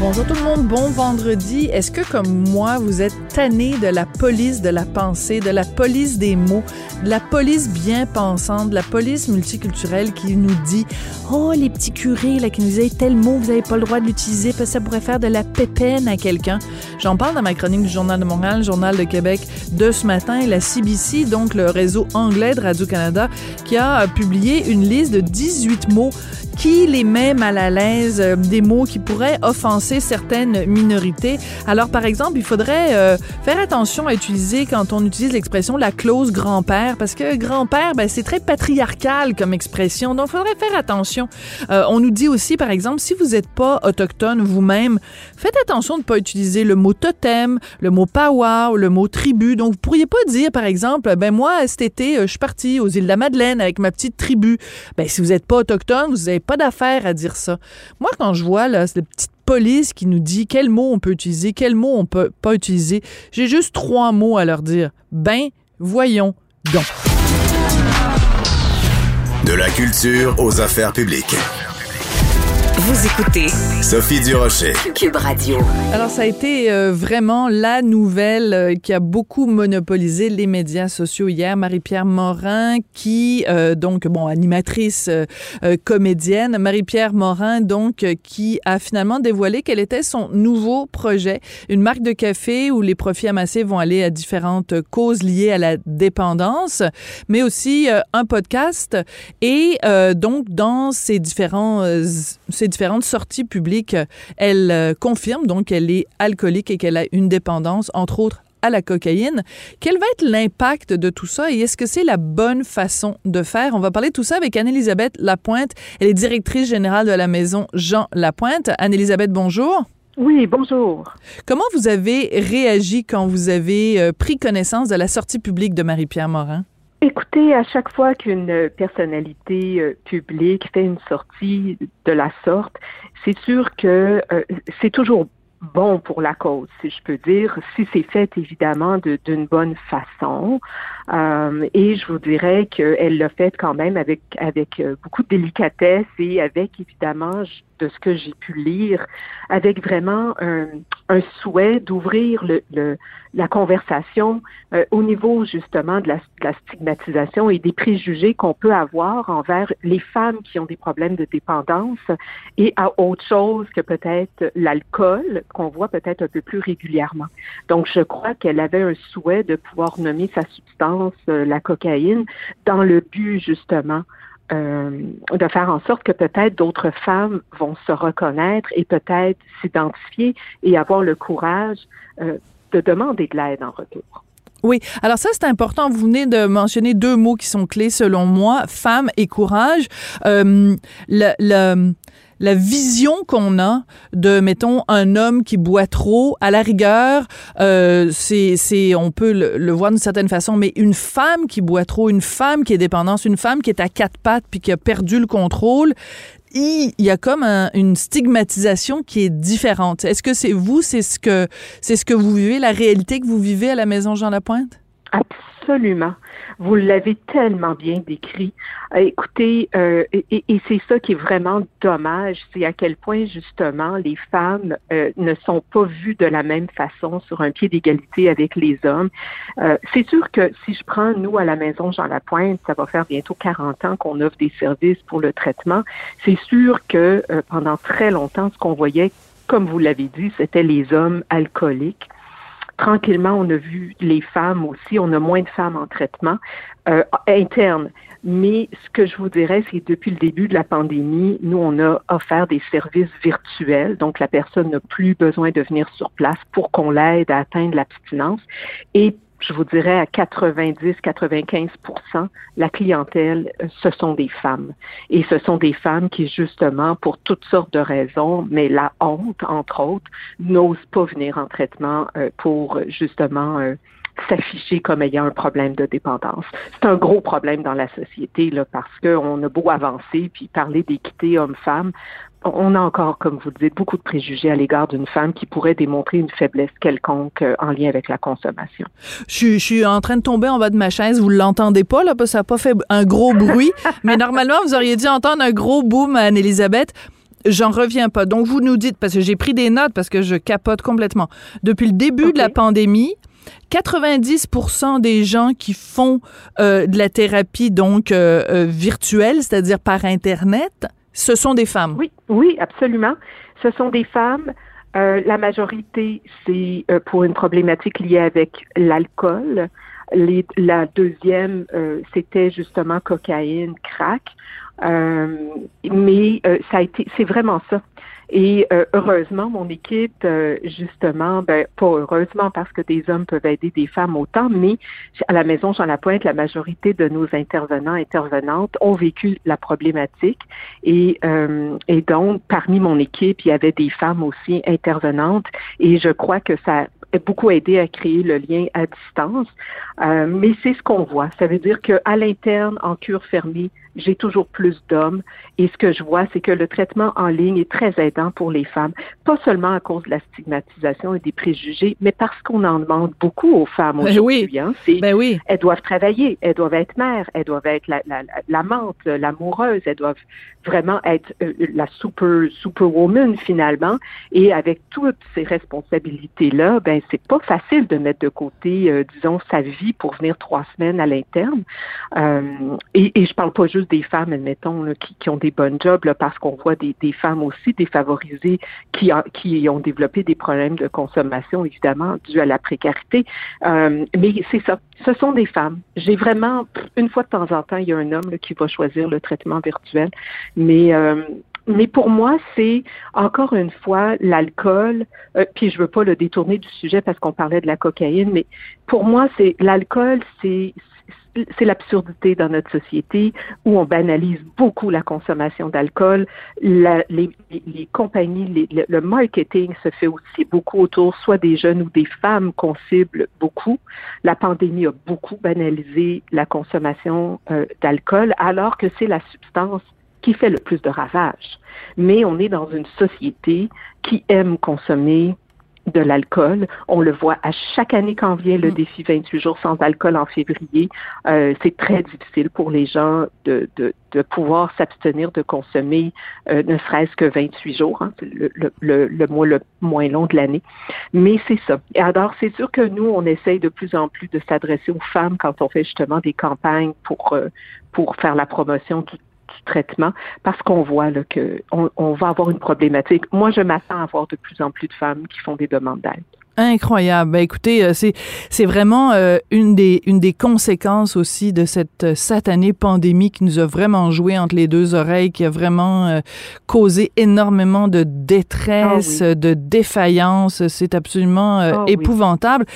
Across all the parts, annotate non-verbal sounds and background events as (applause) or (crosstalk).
Bonjour tout le monde, bon vendredi. Est-ce que comme moi, vous êtes tanné de la police de la pensée, de la police des mots, de la police bien pensante, de la police multiculturelle qui nous dit Oh, les petits curés là, qui nous disent tel mot, vous n'avez pas le droit de l'utiliser parce que ça pourrait faire de la pépène à quelqu'un. J'en parle dans ma chronique du Journal de Montréal, Journal de Québec de ce matin la CBC, donc le réseau anglais de Radio-Canada, qui a publié une liste de 18 mots qui les met mal à l'aise, euh, des mots qui pourraient offenser certaines minorités. Alors, par exemple, il faudrait euh, faire attention à utiliser, quand on utilise l'expression la clause grand-père, parce que grand-père, ben, c'est très patriarcal comme expression, donc il faudrait faire attention. Euh, on nous dit aussi, par exemple, si vous n'êtes pas autochtone vous-même, faites attention de ne pas utiliser le mot totem, le mot powwow, le mot tribu. Donc, vous pourriez pas dire, par exemple, ben moi, cet été, je suis parti aux îles de la Madeleine avec ma petite tribu. Ben, si vous n'êtes pas autochtone, vous n'avez pas d'affaire à dire ça. Moi, quand je vois là, cette petite police qui nous dit quels mots on peut utiliser, quels mots on peut pas utiliser, j'ai juste trois mots à leur dire. Ben, voyons donc. De la culture aux affaires publiques. Vous écoutez Sophie Durocher. Cube Radio. Alors, ça a été euh, vraiment la nouvelle euh, qui a beaucoup monopolisé les médias sociaux hier. Marie-Pierre Morin, qui, euh, donc, bon, animatrice euh, euh, comédienne, Marie-Pierre Morin, donc, euh, qui a finalement dévoilé quel était son nouveau projet, une marque de café où les profits amassés vont aller à différentes causes liées à la dépendance, mais aussi euh, un podcast. Et euh, donc, dans ces différents, euh, ces différentes sorties publiques, elle euh, confirme donc qu'elle est alcoolique et qu'elle a une dépendance, entre autres à la cocaïne. Quel va être l'impact de tout ça et est-ce que c'est la bonne façon de faire? On va parler de tout ça avec Anne-Élisabeth Lapointe. Elle est directrice générale de la maison Jean Lapointe. Anne-Élisabeth, bonjour. Oui, bonjour. Comment vous avez réagi quand vous avez euh, pris connaissance de la sortie publique de Marie-Pierre Morin? Écoutez, à chaque fois qu'une personnalité euh, publique fait une sortie de la sorte, c'est sûr que euh, c'est toujours bon pour la cause, si je peux dire, si c'est fait évidemment de- d'une bonne façon. Euh, et je vous dirais qu'elle l'a fait quand même avec avec euh, beaucoup de délicatesse et avec évidemment, de ce que j'ai pu lire, avec vraiment un, un souhait d'ouvrir le, le- la conversation euh, au niveau justement de la stigmatisation et des préjugés qu'on peut avoir envers les femmes qui ont des problèmes de dépendance et à autre chose que peut-être l'alcool qu'on voit peut-être un peu plus régulièrement. Donc je crois qu'elle avait un souhait de pouvoir nommer sa substance, euh, la cocaïne, dans le but justement euh, de faire en sorte que peut-être d'autres femmes vont se reconnaître et peut-être s'identifier et avoir le courage euh, de demander de l'aide en retour. Oui, alors ça c'est important. Vous venez de mentionner deux mots qui sont clés selon moi, femme et courage. Le- la vision qu'on a de, mettons, un homme qui boit trop, à la rigueur, euh, c'est, on peut le, le voir d'une certaine façon, mais une femme qui boit trop, une femme qui est dépendante, une femme qui est à quatre pattes puis qui a perdu le contrôle, il y a comme un- une stigmatisation qui est différente. Est-ce que c'est vous, c'est ce que c'est ce que vous vivez, la réalité que vous vivez à la maison Jean Lapointe? Vous l'avez tellement bien décrit. Euh, écoutez, euh, et, c'est ça qui est vraiment dommage, c'est à quel point justement les femmes euh, ne sont pas vues de la même façon sur un pied d'égalité avec les hommes. c'est sûr que si je prends nous à la maison Jean Lapointe, ça va faire bientôt 40 ans qu'on offre des services pour le traitement. C'est sûr que pendant très longtemps, ce qu'on voyait, comme vous l'avez dit, c'était les hommes alcooliques tranquillement, on a vu les femmes aussi, on a moins de femmes en traitement euh, interne. Mais ce que je vous dirais, c'est que depuis le début de la pandémie, nous, on a offert des services virtuels. Donc, la personne n'a plus besoin de venir sur place pour qu'on l'aide à atteindre l'abstinence. Et je vous dirais à 90-95% la clientèle, euh, ce sont des femmes. Et ce sont des femmes qui, justement, pour toutes sortes de raisons, mais la honte, entre autres, n'osent pas venir en traitement euh, pour, justement, euh, s'afficher comme ayant un problème de dépendance. C'est un gros problème dans la société là, parce qu'on a beau avancer puis parler d'équité homme-femme, on a encore, comme vous le dites, beaucoup de préjugés à l'égard d'une femme qui pourrait démontrer une faiblesse quelconque euh, en lien avec la consommation. Je, suis en train de tomber en bas de ma chaise. Vous l'entendez pas, là, parce que ça n'a pas fait un gros bruit. (laughs) mais normalement, vous auriez dû entendre un gros boom, Anne-Elisabeth. J'en reviens pas. Donc, vous nous dites, parce que j'ai pris des notes, parce que je capote complètement. Depuis le début de la pandémie, 90% des gens qui font euh, de la thérapie donc euh, euh, virtuelle, c'est-à-dire par Internet, ce sont des femmes. Oui, oui, absolument. Ce sont des femmes. la majorité, c'est pour une problématique liée avec l'alcool. la deuxième, c'était justement cocaïne, crack. Mais ça a été, c'est vraiment ça. Et euh, heureusement, mon équipe, euh, justement, ben, pas heureusement parce que des hommes peuvent aider des femmes autant, mais à la maison Jean Lapointe, la majorité de nos intervenants, intervenantes ont vécu la problématique. Et, euh, et donc, parmi mon équipe, il y avait des femmes aussi intervenantes. Et je crois que ça beaucoup aidé à créer le lien à distance. mais c'est ce qu'on voit. Ça veut dire qu'à l'interne, en cure fermée, j'ai toujours plus d'hommes. Et ce que je vois, c'est que le traitement en ligne est très aidant pour les femmes, pas seulement à cause de la stigmatisation et des préjugés, mais parce qu'on en demande beaucoup aux femmes ben aujourd'hui. Oui. Hein. Ben oui. Elles doivent travailler, elles doivent être mères, elles doivent être l'amante, la, l'amoureuse, elles doivent vraiment être euh, la super superwoman finalement. Et avec toutes ces responsabilités-là, ben c'est pas facile de mettre de côté, euh, disons, sa vie pour venir trois semaines à l'interne. Euh, et, et je parle pas juste des femmes, admettons, là, qui, qui, ont des bonnes jobs, là, parce qu'on voit des, des, femmes aussi défavorisées qui, qui ont développé des problèmes de consommation, évidemment, dû à la précarité. Euh, mais c'est ça, ce sont des femmes. J'ai vraiment, une fois de temps en temps, il y a un homme là, qui va choisir le traitement virtuel, mais euh, mais pour moi, c'est encore une fois l'alcool. Euh, puis je veux pas le détourner du sujet parce qu'on parlait de la cocaïne, mais pour moi, c'est l'alcool, c'est c'est l'absurdité dans notre société où on banalise beaucoup la consommation d'alcool. Les, les, compagnies, le marketing se fait aussi beaucoup autour soit des jeunes ou des femmes qu'on cible beaucoup. La pandémie a beaucoup banalisé la consommation euh, d'alcool alors que c'est la substance qui fait le plus de ravages. Mais on est dans une société qui aime consommer de l'alcool. On le voit à chaque année quand vient le mm. défi 28 jours sans alcool en février. Euh, c'est très difficile pour les gens de, de, de pouvoir s'abstenir de consommer euh, ne serait-ce que 28 jours, hein, le, le, le, mois le moins long de l'année. Mais c'est ça. Et alors, c'est sûr que nous, on essaye de plus en plus de s'adresser aux femmes quand on fait justement des campagnes pour, euh, pour faire la promotion du traitement parce qu'on voit là, que on, va avoir une problématique. Moi, je m'attends à avoir de plus en plus de femmes qui font des demandes d'aide. Incroyable. Ben, écoutez, euh, c'est c'est vraiment euh, une des une des conséquences aussi de cette euh, satanée pandémie qui nous a vraiment joué entre les deux oreilles, qui a vraiment causé énormément de détresse, ah de défaillance. C'est absolument ah épouvantable.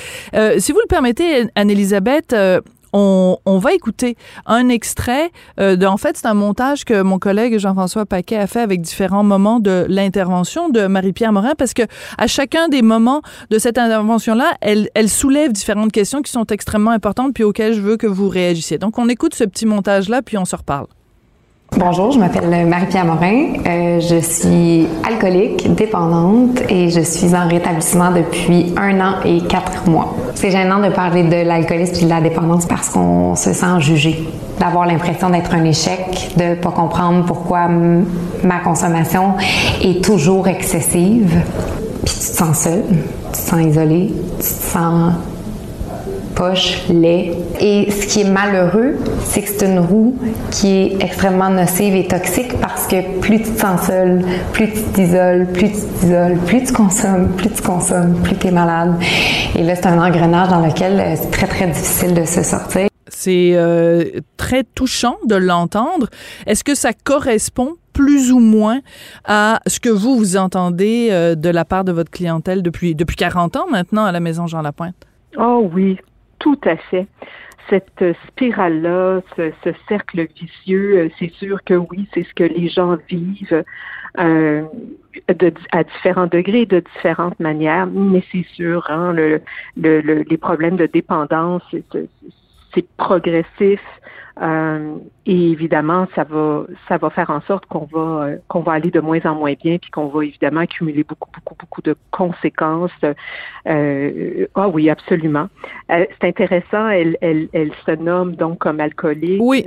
si vous le permettez, Anne-Élisabeth, on, va écouter un extrait. Euh, de, en fait, c'est un montage que mon collègue Jean-François Paquet a fait avec différents moments de l'intervention de Marie-Pierre Morin, parce que à chacun des moments de cette intervention-là, elle, elle soulève différentes questions qui sont extrêmement importantes, puis auxquelles je veux que vous réagissiez. Donc, on écoute ce petit montage-là, puis on se reparle. Bonjour, je m'appelle Marie-Pierre Morin. Euh, je suis alcoolique, dépendante et je suis en rétablissement depuis un an et quatre mois. C'est gênant de parler de l'alcoolisme et de la dépendance parce qu'on se sent jugé, d'avoir l'impression d'être un échec, de pas comprendre pourquoi ma consommation est toujours excessive. Puis tu te sens seul, tu te sens isolé, tu te sens poche, lait. Et ce qui est malheureux, c'est que c'est une roue qui est extrêmement nocive et toxique parce que plus tu te sens seul, plus tu t'isoles, plus tu t'isoles, plus tu consommes, plus tu consommes, plus tu es malade. Et là, c'est un engrenage dans lequel euh, c'est très, très difficile de se sortir. C'est euh, très touchant de l'entendre. Est-ce que ça correspond plus ou moins à ce que vous, vous entendez euh, de la part de votre clientèle depuis, depuis 40 ans maintenant à la Maison Jean Lapointe? Oh oui, tout à fait. Cette spirale-là, ce, cercle vicieux, euh, c'est sûr que oui, c'est ce que les gens vivent euh, à différents degrés, de différentes manières, mais c'est sûr, hein, le, les problèmes de dépendance, c'est progressif. Euh, et évidemment, ça va, ça va faire en sorte qu'on va, euh, qu'on va aller de moins en moins bien, puis qu'on va évidemment accumuler beaucoup, beaucoup, beaucoup de conséquences. Euh, ah oui, absolument. c'est intéressant. Elle, elle, elle se nomme donc comme alcoolique. Oui.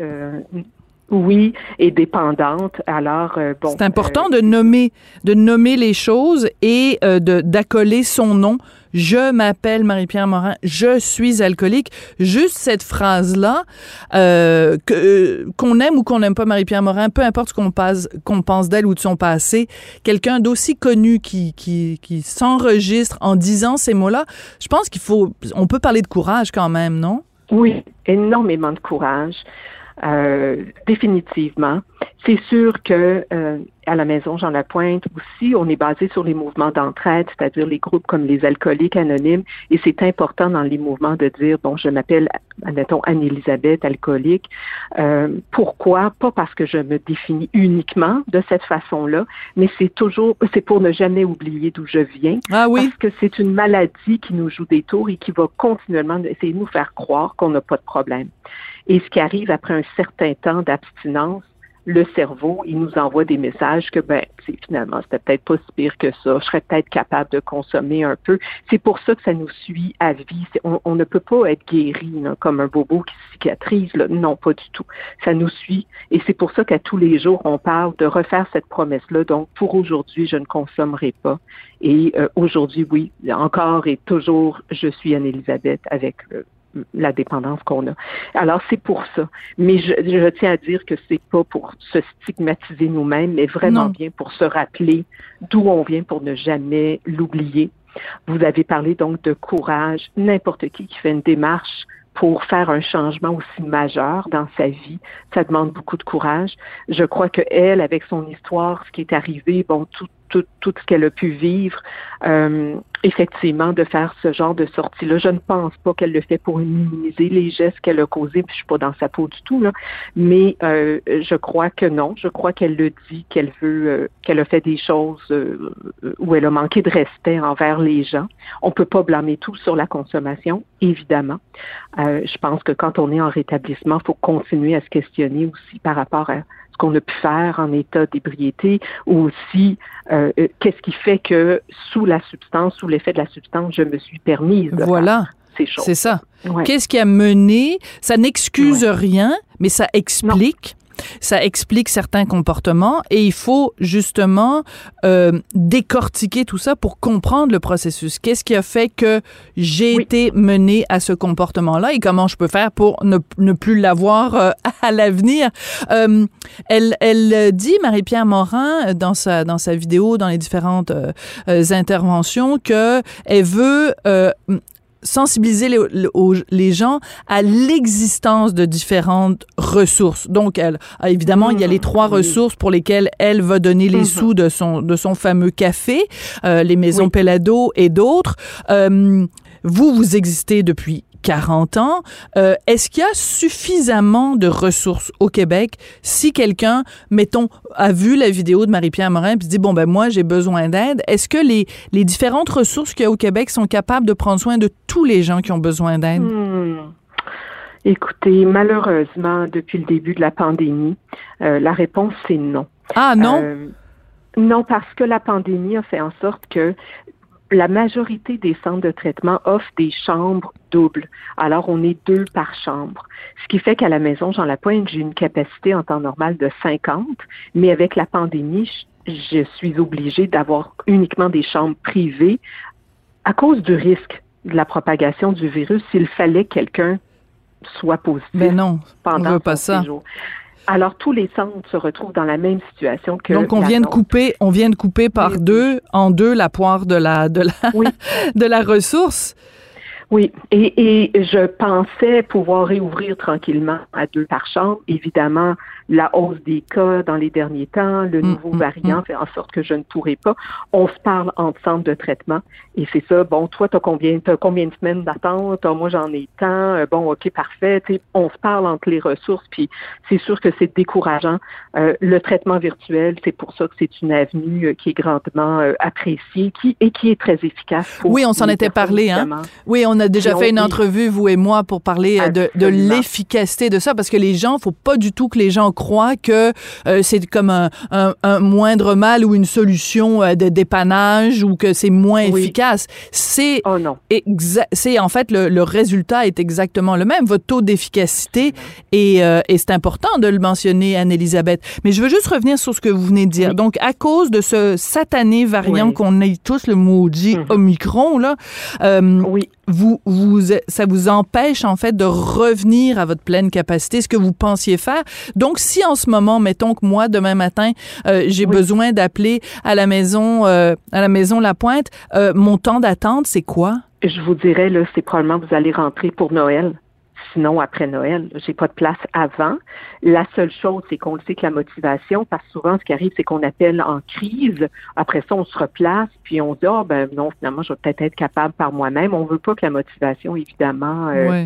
Oui, et dépendante. Alors bon. C'est important de nommer, de nommer les choses et de d'accoler son nom je m'appelle Marie-Pierre Morin, je suis alcoolique. Juste cette phrase-là, euh, euh, qu'on aime ou qu'on n'aime pas Marie-Pierre Morin, peu importe ce qu'on qu'on pense d'elle ou de son passé, quelqu'un d'aussi connu qui, s'enregistre en disant ces mots-là, je pense qu'il faut, on peut parler de courage quand même, non? Oui, énormément de courage. Euh, définitivement. C'est sûr que à la maison Jean Lapointe aussi, on est basé sur les mouvements d'entraide, c'est-à-dire les groupes comme les alcooliques anonymes, et c'est important dans les mouvements de dire bon, je m'appelle, admettons Anne-Élisabeth alcoolique. Euh, pourquoi? Pas parce que je me définis uniquement de cette façon-là, mais c'est toujours, c'est pour ne jamais oublier d'où je viens. Ah oui. Parce que c'est une maladie qui nous joue des tours et qui va continuellement essayer de nous faire croire qu'on n'a pas de problème. Et ce qui arrive après un certain temps d'abstinence, le cerveau, il nous envoie des messages que, ben, finalement, c'était peut-être pas si pire que ça. Je serais peut-être capable de consommer un peu. C'est pour ça que ça nous suit à vie. On, ne peut pas être guéri comme un bobo qui cicatrise. Là. Non, pas du tout. Ça nous suit. Et c'est pour ça qu'à tous les jours, on parle de refaire cette promesse-là. Donc, pour aujourd'hui, je ne consommerai pas. Et euh, aujourd'hui, oui, encore et toujours, je suis Anne-Élisabeth avec le la dépendance qu'on a. Alors c'est pour ça. Mais je, tiens à dire que c'est pas pour se stigmatiser nous-mêmes, mais vraiment bien pour se rappeler d'où on vient pour ne jamais l'oublier. Vous avez parlé donc de courage. N'importe qui qui fait une démarche pour faire un changement aussi majeur dans sa vie, ça demande beaucoup de courage. Je crois que elle, avec son histoire, ce qui est arrivé, bon, tout, tout, tout ce qu'elle a pu vivre, euh, effectivement, de faire ce genre de sortie-là. Je ne pense pas qu'elle le fait pour minimiser les gestes qu'elle a causés, puis je suis pas dans sa peau du tout, là, mais euh, je crois que non. Je crois qu'elle le dit, qu'elle veut, euh, qu'elle a fait des choses euh, où elle a manqué de respect envers les gens. On peut pas blâmer tout sur la consommation, évidemment. je pense que quand on est en rétablissement, il faut continuer à se questionner aussi par rapport à qu'on a pu faire en état d'ébriété ou aussi euh, euh, qu'est-ce qui fait que sous la substance, sous l'effet de la substance, je me suis permise de voilà. faire ces choses. C'est ça. Qu'est-ce qui a mené? Ça n'excuse rien, mais ça explique ça explique certains comportements et il faut justement euh, décortiquer tout ça pour comprendre le processus. Qu'est-ce qui a fait que j'ai été menée à ce comportement-là et comment je peux faire pour ne, ne plus l'avoir euh, (laughs) à l'avenir? Euh, elle, elle dit, Marie-Pierre Morin, dans sa, dans sa vidéo, dans les différentes euh, interventions, que elle veut sensibiliser les, les, gens à l'existence de différentes ressources. Donc, elle, ah, évidemment, il y a les trois ressources pour lesquelles elle va donner les mhm. sous de son, de son fameux café, euh, les maisons Pelado et d'autres. Euh, vous, vous existez depuis 40 ans. Euh, est-ce qu'il y a suffisamment de ressources au Québec si quelqu'un, mettons, a vu la vidéo de Marie-Pierre Morin puis dit bon ben moi j'ai besoin d'aide. Est-ce que les, les différentes ressources qu'il y a au Québec sont capables de prendre soin de tous les gens qui ont besoin d'aide? Hmm. Écoutez, malheureusement, depuis le début de la pandémie, la réponse, c'est non. Ah non? non, parce que la pandémie a fait en sorte que la majorité des centres de traitement offrent des chambres doubles. Alors, on est deux par chambre. Ce qui fait qu'à la maison Jean Lapointe, j'ai une capacité en temps normal de 50, mais avec la pandémie, je suis obligée d'avoir uniquement des chambres privées à cause du risque de la propagation du virus s'il fallait que quelqu'un soit positif. Mais non, pendant on veut pas ça. Alors tous les centres se retrouvent dans la même situation que Donc on vient de couper, on vient de couper par deux en deux la poire de la de la (laughs) de la ressource. Oui, et, et je pensais pouvoir réouvrir tranquillement à deux par chambre. Évidemment, la hausse des cas dans les derniers temps, le mm, nouveau mm, variant mm. fait en sorte que je ne pourrai pas. On se parle en centre de traitement et c'est ça. Bon, toi, t'as combien, as combien de semaines d'attente? Moi, j'en ai tant. Euh, bon, ok, parfait. on se parle entre les ressources, puis c'est sûr que c'est décourageant. Euh, le traitement virtuel, c'est pour ça que c'est une avenue euh, qui est grandement appréciée, qui et qui est très efficace. oui, on s'en était parlé, hein. Oui, on a déjà fait une entrevue, vous et moi, pour parler de, de l'efficacité de ça, parce que les gens, faut pas du tout que les gens croit que euh, c'est comme un, un, moindre mal ou une solution euh, de dépannage ou que c'est moins efficace. C'est oh c'est en fait le, le, résultat est exactement le même. Votre taux d'efficacité et, euh, et c'est important de le mentionner, Anne-Elisabeth. Mais je veux juste revenir sur ce que vous venez de dire. Donc à cause de ce satané variant qu'on a tous le maudit mm-hmm. Omicron là, oui vous, vous, ça vous empêche en fait de revenir à votre pleine capacité, ce que vous pensiez faire. Donc, si en ce moment, mettons que moi demain matin, euh, j'ai besoin d'appeler à la maison, euh, à la maison La Pointe, euh, mon temps d'attente, c'est quoi? Je vous dirais là, c'est probablement vous allez rentrer pour Noël sinon après Noël. J'ai pas de place avant. La seule chose, c'est qu'on le sait que la motivation, parce que souvent, ce qui arrive, c'est qu'on appelle en crise. Après ça, on se replace, puis on dit, oh, ben non, finalement, je vais peut-être être capable par moi-même. On veut pas que la motivation, évidemment, euh,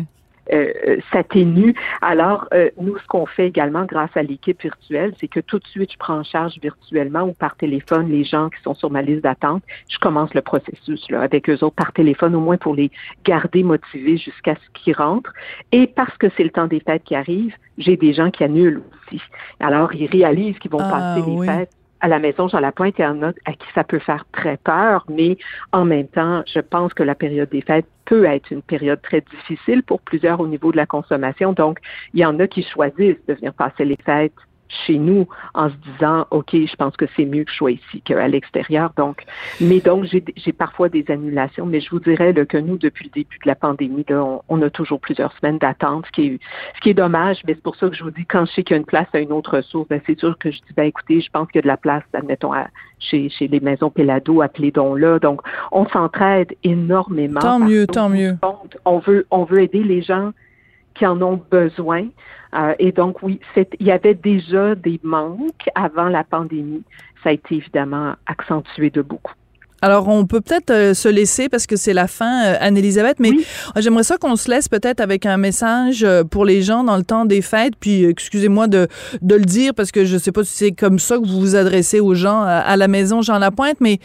euh, s'atténue. Alors, euh, nous, ce qu'on fait également grâce à l'équipe virtuelle, c'est que tout de suite, je prends en charge virtuellement ou par téléphone les gens qui sont sur ma liste d'attente. Je commence le processus là, avec eux autres par téléphone, au moins pour les garder motivés jusqu'à ce qu'ils rentrent. Et parce que c'est le temps des fêtes qui arrive, j'ai des gens qui annulent aussi. Alors, ils réalisent qu'ils vont ah, passer les fêtes à la maison Jean Lapointe, il y en a à qui ça peut faire très peur, mais en même temps, je pense que la période des fêtes peut être une période très difficile pour plusieurs au niveau de la consommation. Donc, il y en a qui choisissent de venir passer les fêtes chez nous en se disant OK, je pense que c'est mieux que je sois ici qu'à l'extérieur. Donc, mais donc j'ai parfois des annulations, mais je vous dirais que nous, depuis le début de la pandémie, on, a toujours plusieurs semaines d'attente, ce qui est ce qui est dommage, mais c'est pour ça que je vous dis quand je sais qu'il y a une place à une autre ressource, ben, c'est sûr que je dis ben écoutez, je pense qu'il y a de la place, admettons, chez, chez les maisons Pelado, appelez donc là. Donc, on s'entraide énormément. Tant mieux, tant mieux. On veut, on veut aider les gens qui en ont besoin. Euh, et donc, oui, il y avait déjà des manques avant la pandémie. Ça a été évidemment accentué de beaucoup. Alors, on peut peut-être euh, se laisser parce que c'est la fin, euh, Anne-Elisabeth, mais j'aimerais ça qu'on se laisse peut-être avec un message pour les gens dans le temps des fêtes. Puis, excusez-moi de, de le dire parce que je sais pas si c'est comme ça que vous vous adressez aux gens à la maison Jean Lapointe, mais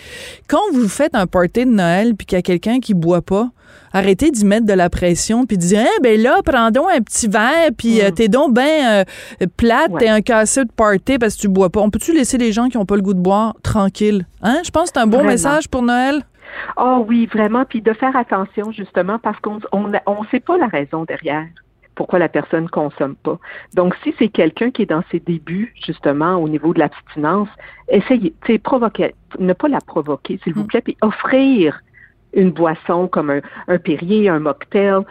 quand vous faites un party de Noël puis qu'il y a quelqu'un qui boit pas, arrêtez d'y mettre de la pression puis de dire eh ben là prends donc un petit verre puis euh, mm. t'es donc ben euh, plate t'es un casseux de party parce que tu bois pas. On peut-tu laisser les gens qui ont pas le goût de boire tranquilles hein? Je pense que c'est un bon message pour Noël? Oh oui vraiment puis de faire attention justement parce qu'on on on sait pas la raison derrière pourquoi la personne consomme pas. Donc, si c'est quelqu'un qui est dans ses débuts, justement, au niveau de l'abstinence, essayez, tu provoquer, ne pas la provoquer, s'il vous mm. plaît, puis offrir une boisson comme un, un Perrier, un mocktail,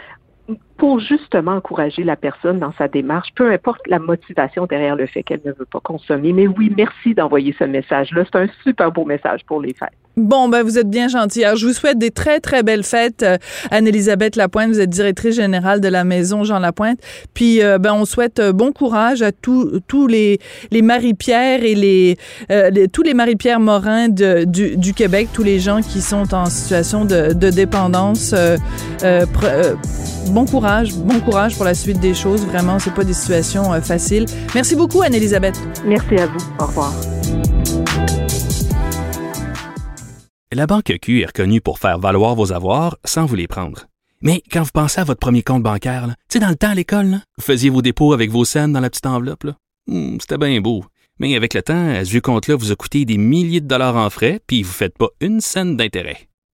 pour justement encourager la personne dans sa démarche, peu importe la motivation derrière le fait qu'elle ne veut pas consommer. Mais oui, merci d'envoyer ce message-là. C'est un super beau message pour les fêtes. Bon, ben vous êtes bien gentil. Alors, je vous souhaite des très, très belles fêtes. Euh, Anne-Élisabeth Lapointe, vous êtes directrice générale de la Maison Jean Lapointe. Puis, euh, ben, on souhaite euh, bon courage à tous tous les, les Marie-Pierre et les, tous les Marie-Pierre Morin de, du, du, Québec, tous les gens qui sont en situation de, de dépendance. bon courage, bon courage pour la suite des choses. Vraiment, c'est pas des situations faciles. Merci beaucoup, Anne-Élisabeth. Merci à vous. Au revoir. La Banque Q est reconnue pour faire valoir vos avoirs sans vous les prendre. Mais quand vous pensez à votre premier compte bancaire, tu sais, dans le temps à l'école, vous faisiez vos dépôts avec vos scènes dans la petite enveloppe. Hmm, C'était bien beau. Mais avec le temps, à ce vieux compte-là vous a coûté des milliers de dollars en frais, puis vous ne faites pas une scène d'intérêt.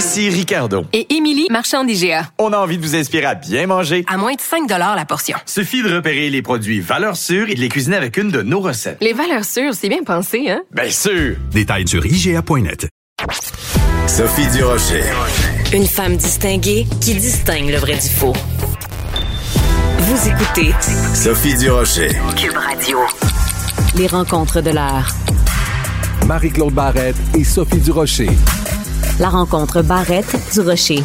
Ici Ricardo. Et Émilie, marchand d'IGA. On a envie de vous inspirer à bien manger. À moins de 5 la portion. Suffit de repérer les produits valeurs sûres et de les cuisiner avec une de nos recettes. Les valeurs sûres, c'est bien pensé, hein? Bien sûr! Détails sur IGA.net. Sophie Durocher. Une femme distinguée qui distingue le vrai du faux. Vous écoutez Sophie Durocher. Cube Radio. Les rencontres de l'heure. Marie-Claude Barrette et Sophie Durocher. La rencontre Barrette du Rocher.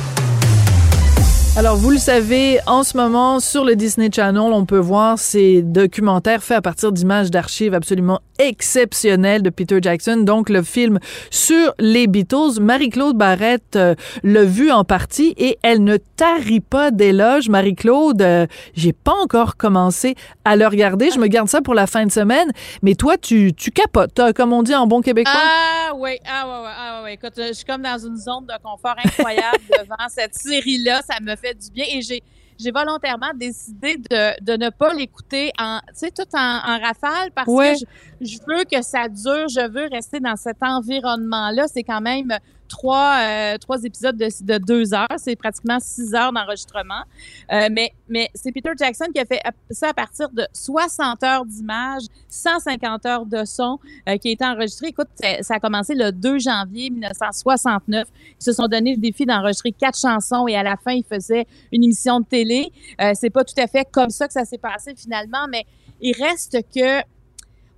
Alors, vous le savez, en ce moment, sur le Disney Channel, on peut voir ces documentaires faits à partir d'images d'archives absolument exceptionnelles de Peter Jackson. Donc, le film sur les Beatles. Marie-Claude Barrette euh, l'a vu en partie et elle ne tarit pas d'éloges. Marie-Claude, euh, j'ai pas encore commencé à le regarder. Je me garde ça pour la fin de semaine. Mais toi, tu, tu capotes, hein, comme on dit en bon québécois. Ah oui, ah ouais, ah. Écoute, je suis comme dans une zone de confort incroyable (laughs) devant cette série-là. Ça me fait du bien et j'ai j'ai volontairement décidé de, de ne pas l'écouter en, tu sais, tout en, en rafale parce Ouais. que je, je veux que ça dure, je veux rester dans cet environnement-là. C'est quand même trois, euh, trois épisodes de, de deux heures, c'est pratiquement six heures d'enregistrement. Euh, mais mais c'est Peter Jackson qui a fait ça à partir de 60 heures d'images, 150 heures de son euh, qui a été enregistré. Écoute, ça, a commencé le 2 janvier 1969. Ils se sont donné le défi d'enregistrer quatre chansons et à la fin, ils faisaient une émission de télé. C'est pas tout à fait comme ça que ça s'est passé finalement, mais il reste que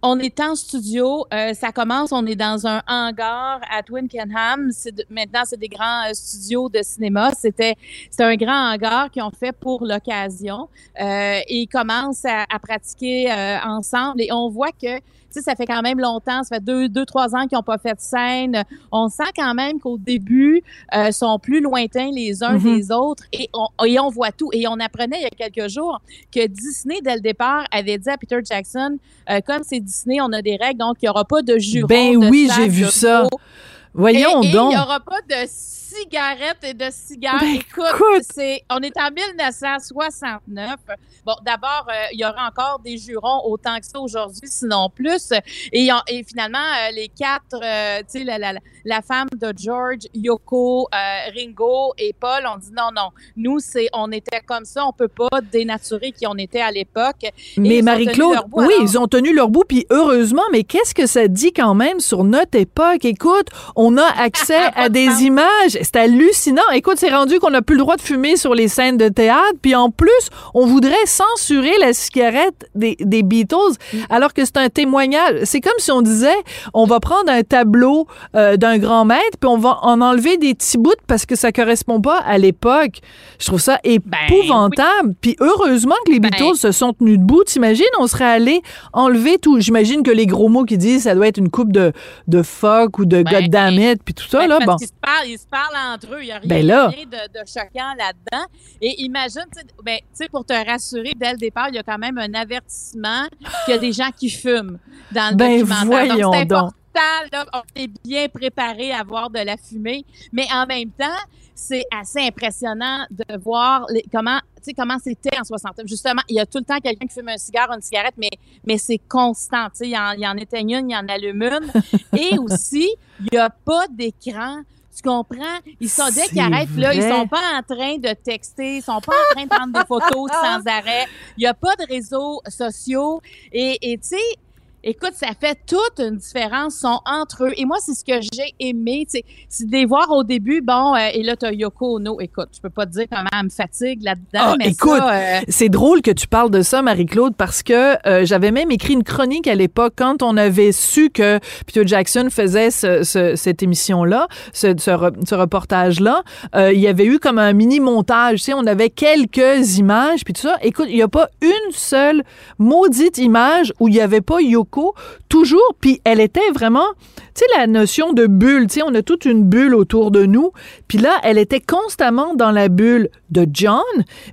on est en studio, euh, ça commence, on est dans un hangar à Twickenham. Maintenant, c'est des grands euh, studios de cinéma. C'était, c'est un grand hangar qu'ils ont fait pour l'occasion. Euh, ils commencent à, à pratiquer euh, ensemble et on voit que tu sais, ça fait quand même longtemps, ça fait deux, deux trois ans qu'ils n'ont pas fait de scène. On sent quand même qu'au début, euh, sont plus lointains les uns Mhm. des autres et on, et on voit tout. Et on apprenait il y a quelques jours que Disney, dès le départ, avait dit à Peter Jackson, euh, comme c'est Disney, on a des règles, donc il n'y aura pas de juron. Ben de oui, j'ai vu ça. Voyons et, et donc. il n'y aura pas de cigarettes et de cigares. Ben, écoute, écoute. c'est, on est en 1969. Bon, d'abord, euh, il y aura encore des jurons autant que ça aujourd'hui, sinon plus. Et, finalement, euh, les quatre, euh, tu sais, la, la, la femme de George, Yoko, Ringo et Paul ont dit non, non, nous, c'est, on était comme ça, on peut pas dénaturer qui on était à l'époque. Mais Marie-Claude, oui, Alors, ils ont tenu leur bout, puis heureusement, mais qu'est-ce que ça dit quand même sur notre époque? Écoute, on a accès (laughs) à de des images, c'est hallucinant. Écoute, c'est rendu qu'on n'a plus le droit de fumer sur les scènes de théâtre, puis en plus, on voudrait censurer la cigarette des, des Beatles, Mm. alors que c'est un témoignage. C'est comme si on disait, on va prendre un tableau euh, d'un grand maître, puis on va en enlever des petits bouts parce que ça correspond pas à l'époque. Je trouve ça épouvantable. Puis heureusement que les Ben- Beatles se sont tenus debout. T'imagines, on serait allé enlever tout. J'imagine que les gros mots qu'ils disent, ça doit être une coupe de, de fuck ou de Ben, puis tout ça, Ben, là. parce Bon. qu'ils se parlent, ils se parlent entre eux. Il n'y a rien, Ben là. rien de, de choquant là-dedans. Et imagine, tu sais, ben, tu sais, pour te rassurer, dès le départ, il y a quand même un avertissement qu'il y a des gens qui fument dans le Ben, documentaire. voyons donc, là, on est bien préparé à voir de la fumée. Mais en même temps, c'est assez impressionnant de voir les- comment, tu sais, comment c'était en 69. Justement, il y a tout le temps quelqu'un qui fume un cigare, une cigarette, mais, mais c'est constant. Tu sais, il en, il en éteigne une, il en allume une. (laughs) Et aussi, il n'y a pas d'écran. Tu comprends? Ils sont, dès qu'ils arrêtent, là, ils sont pas en train de texter, ils sont pas en train de prendre des photos (laughs) sans arrêt. Il n'y a pas de réseaux sociaux. Et, et tu sais, Écoute, ça fait toute une différence, sont entre eux. Et moi, c'est ce que j'ai aimé, c'est de les voir au début, bon, euh, et là, t'as Yoko Ono. Écoute, je peux pas te dire comment elle me fatigue là-dedans, Ah, mais écoute, euh, c'est drôle que tu parles de ça, Marie-Claude, parce que euh, j'avais même écrit une chronique à l'époque quand on avait su que Peter Jackson faisait ce- ce- cette émission-là, ce, ce re- ce reportage-là. Euh, il y avait eu comme un mini-montage, tu sais, on avait quelques images, puis tout ça. Écoute, il n'y a pas une seule maudite image où il n'y avait pas Yoko, toujours, puis elle était vraiment, tu sais, la notion de bulle, tu sais, on a toute une bulle autour de nous, puis là, elle était constamment dans la bulle de John,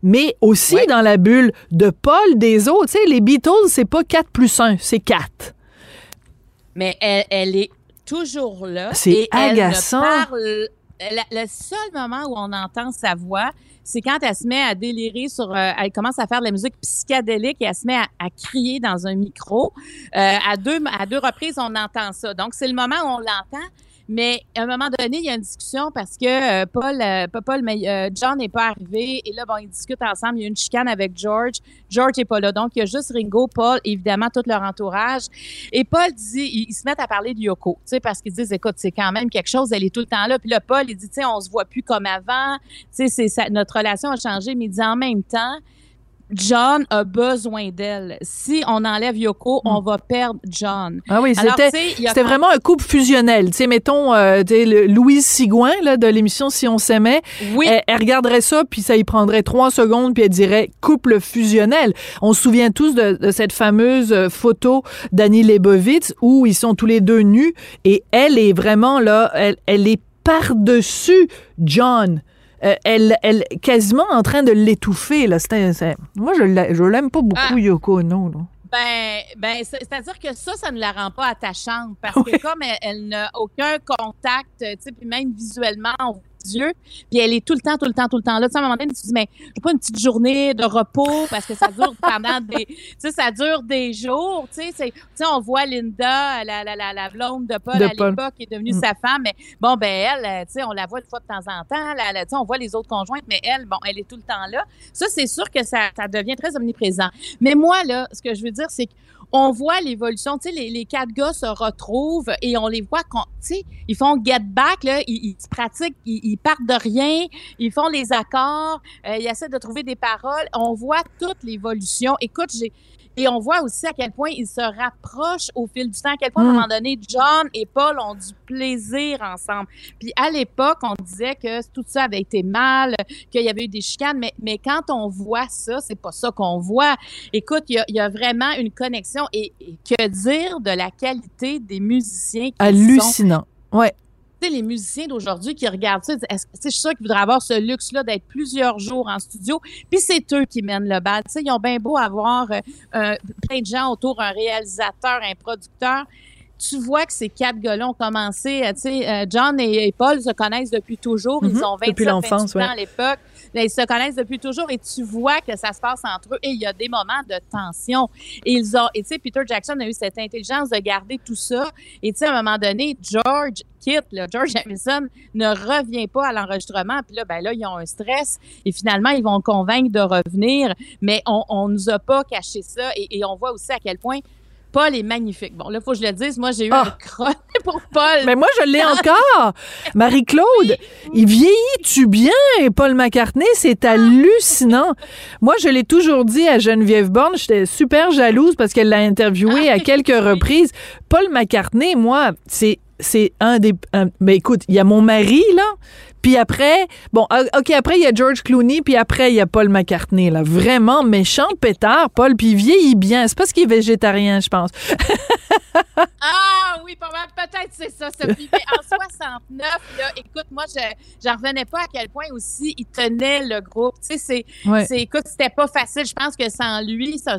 mais aussi dans la bulle de Paul des autres. Tu sais, les Beatles, c'est pas 4 plus 1, c'est 4. mais elle, elle est toujours là. C'est et elle ne agaçant. parle- la- le seul moment où on entend sa voix, c'est quand elle se met à délirer sur, euh, elle commence à faire de la musique psychédélique et elle se met à, crier dans un micro. Euh, à deux, à deux reprises, on entend ça. Donc c'est le moment où on l'entend. Mais à un moment donné, il y a une discussion parce que euh, Paul, euh, pas Paul, mais euh, John n'est pas arrivé. Et là, bon, ils discutent ensemble. Il y a une chicane avec George. George n'est pas là. Donc, il y a juste Ringo, Paul, évidemment, tout leur entourage. Et Paul dit, ils, se mettent à parler de Yoko, tu sais, parce qu'ils disent, écoute, c'est quand même quelque chose, elle est tout le temps là. Puis là, Paul, il dit, tu sais, on se voit plus comme avant. Tu sais, notre relation a changé. Mais il dit en même temps, John a besoin d'elle. Si on enlève Yoko, on va perdre John. Ah oui, c'était a vraiment un couple fusionnel. Tu sais, mettons, euh, tu sais, le- Louise Sigouin là, de l'émission Si on s'aimait, Oui. elle, elle regarderait ça, puis ça y prendrait trois secondes, puis elle dirait couple fusionnel. On se souvient tous de, de cette fameuse euh, photo d'Annie Leibovitz où ils sont tous les deux nus, et elle est vraiment là, elle, elle est par-dessus John. Euh, elle, elle quasiment en train de l'étouffer. là. C'est- Moi, je l'a- je l'aime pas beaucoup, Ah. Yoko Ono. là. Ben, ben c'est- c'est-à-dire que ça, ça ne la rend pas attachante parce (laughs) que comme elle, elle n'a aucun contact, tu sais, puis même visuellement, on yeux, puis elle est tout le temps, tout le temps, tout le temps là. Tu sais, à un moment donné, tu te dis, mais j'ai pas une petite journée de repos parce que ça dure pendant des, tu sais, ça dure des jours, tu sais. Tu sais, on voit Linda, la, la, la, la blonde de Paul De à l'époque, qui est devenue Mm. sa femme, mais bon, ben elle, euh, tu sais, on la voit une fois de temps en temps, la- la- tu sais, on voit les autres conjointes, mais elle, bon, elle est tout le temps là. Ça, c'est sûr que ça, ça devient très omniprésent. Mais moi, là, ce que je veux dire, c'est qu'on voit l'évolution. Tu sais, les, les quatre gars se retrouvent et on les voit, tu sais, ils font get back, là, ils, pratiquent, ils, ils partent de rien, ils font les accords, euh, ils essaient de trouver des paroles. On voit toute l'évolution. Écoute, j'ai. Et on voit aussi à quel point ils se rapprochent au fil du temps, à quel point, à un Mm. moment donné, John et Paul ont du plaisir ensemble. Puis à l'époque, on disait que tout ça avait été mal, qu'il y avait eu des chicanes, mais, mais quand on voit ça, c'est pas ça qu'on voit. Écoute, il y a, il y a vraiment une connexion. Et, et que dire de la qualité des musiciens qui sont Hallucinant. Ouais. Les musiciens d'aujourd'hui qui regardent ça, est-ce que- tu sais, je suis sûre qu'ils voudraient avoir ce luxe-là d'être plusieurs jours en studio. Puis c'est eux qui mènent le bal. Tu sais, ils ont bien beau avoir euh, euh, plein de gens autour, un réalisateur, un producteur. Tu vois que ces quatre gars-là ont commencé, euh, tu sais, John et, Paul se connaissent depuis toujours. Ils ont 27, Depuis l'enfance, 28 ans ouais. à l'époque. Ils se connaissent depuis toujours et tu vois que ça se passe entre eux et il y a des moments de tension. Et ils ont, et tu sais, Peter Jackson a eu cette intelligence de garder tout ça. Et tu sais, à un moment donné, George quitte, là, George (laughs) Harrison ne revient pas à l'enregistrement. Puis là, ben là, ils ont un stress et finalement, ils vont convaincre de revenir. Mais on, on nous a pas caché ça et, et on voit aussi à quel point Paul est magnifique. Bon, là, faut que je le dise. Moi, j'ai eu Ah. un creux pour Paul. Mais moi, je l'ai encore. Marie-Claude, il vieillit-tu bien, Paul McCartney? C'est hallucinant. Moi, je l'ai toujours dit à Geneviève Borne, j'étais super jalouse parce qu'elle l'a interviewé à quelques reprises. Paul McCartney, moi, c'est c'est un des un- mais écoute, il y a mon mari là, puis après, bon, OK, après il y a George Clooney, puis après il y a Paul McCartney là, vraiment méchant pétard, Paul, puis il vieillit bien. C'est parce qu'il est végétarien, je pense. (laughs) Ah oui, peut-être c'est ça, Sophie. Mais en 69, là, écoute, moi, je j'en revenais pas à quel point aussi il tenait le groupe. Tu sais, c'est, Ouais. c'est, écoute, c'était pas facile. Je pense que sans lui, ça,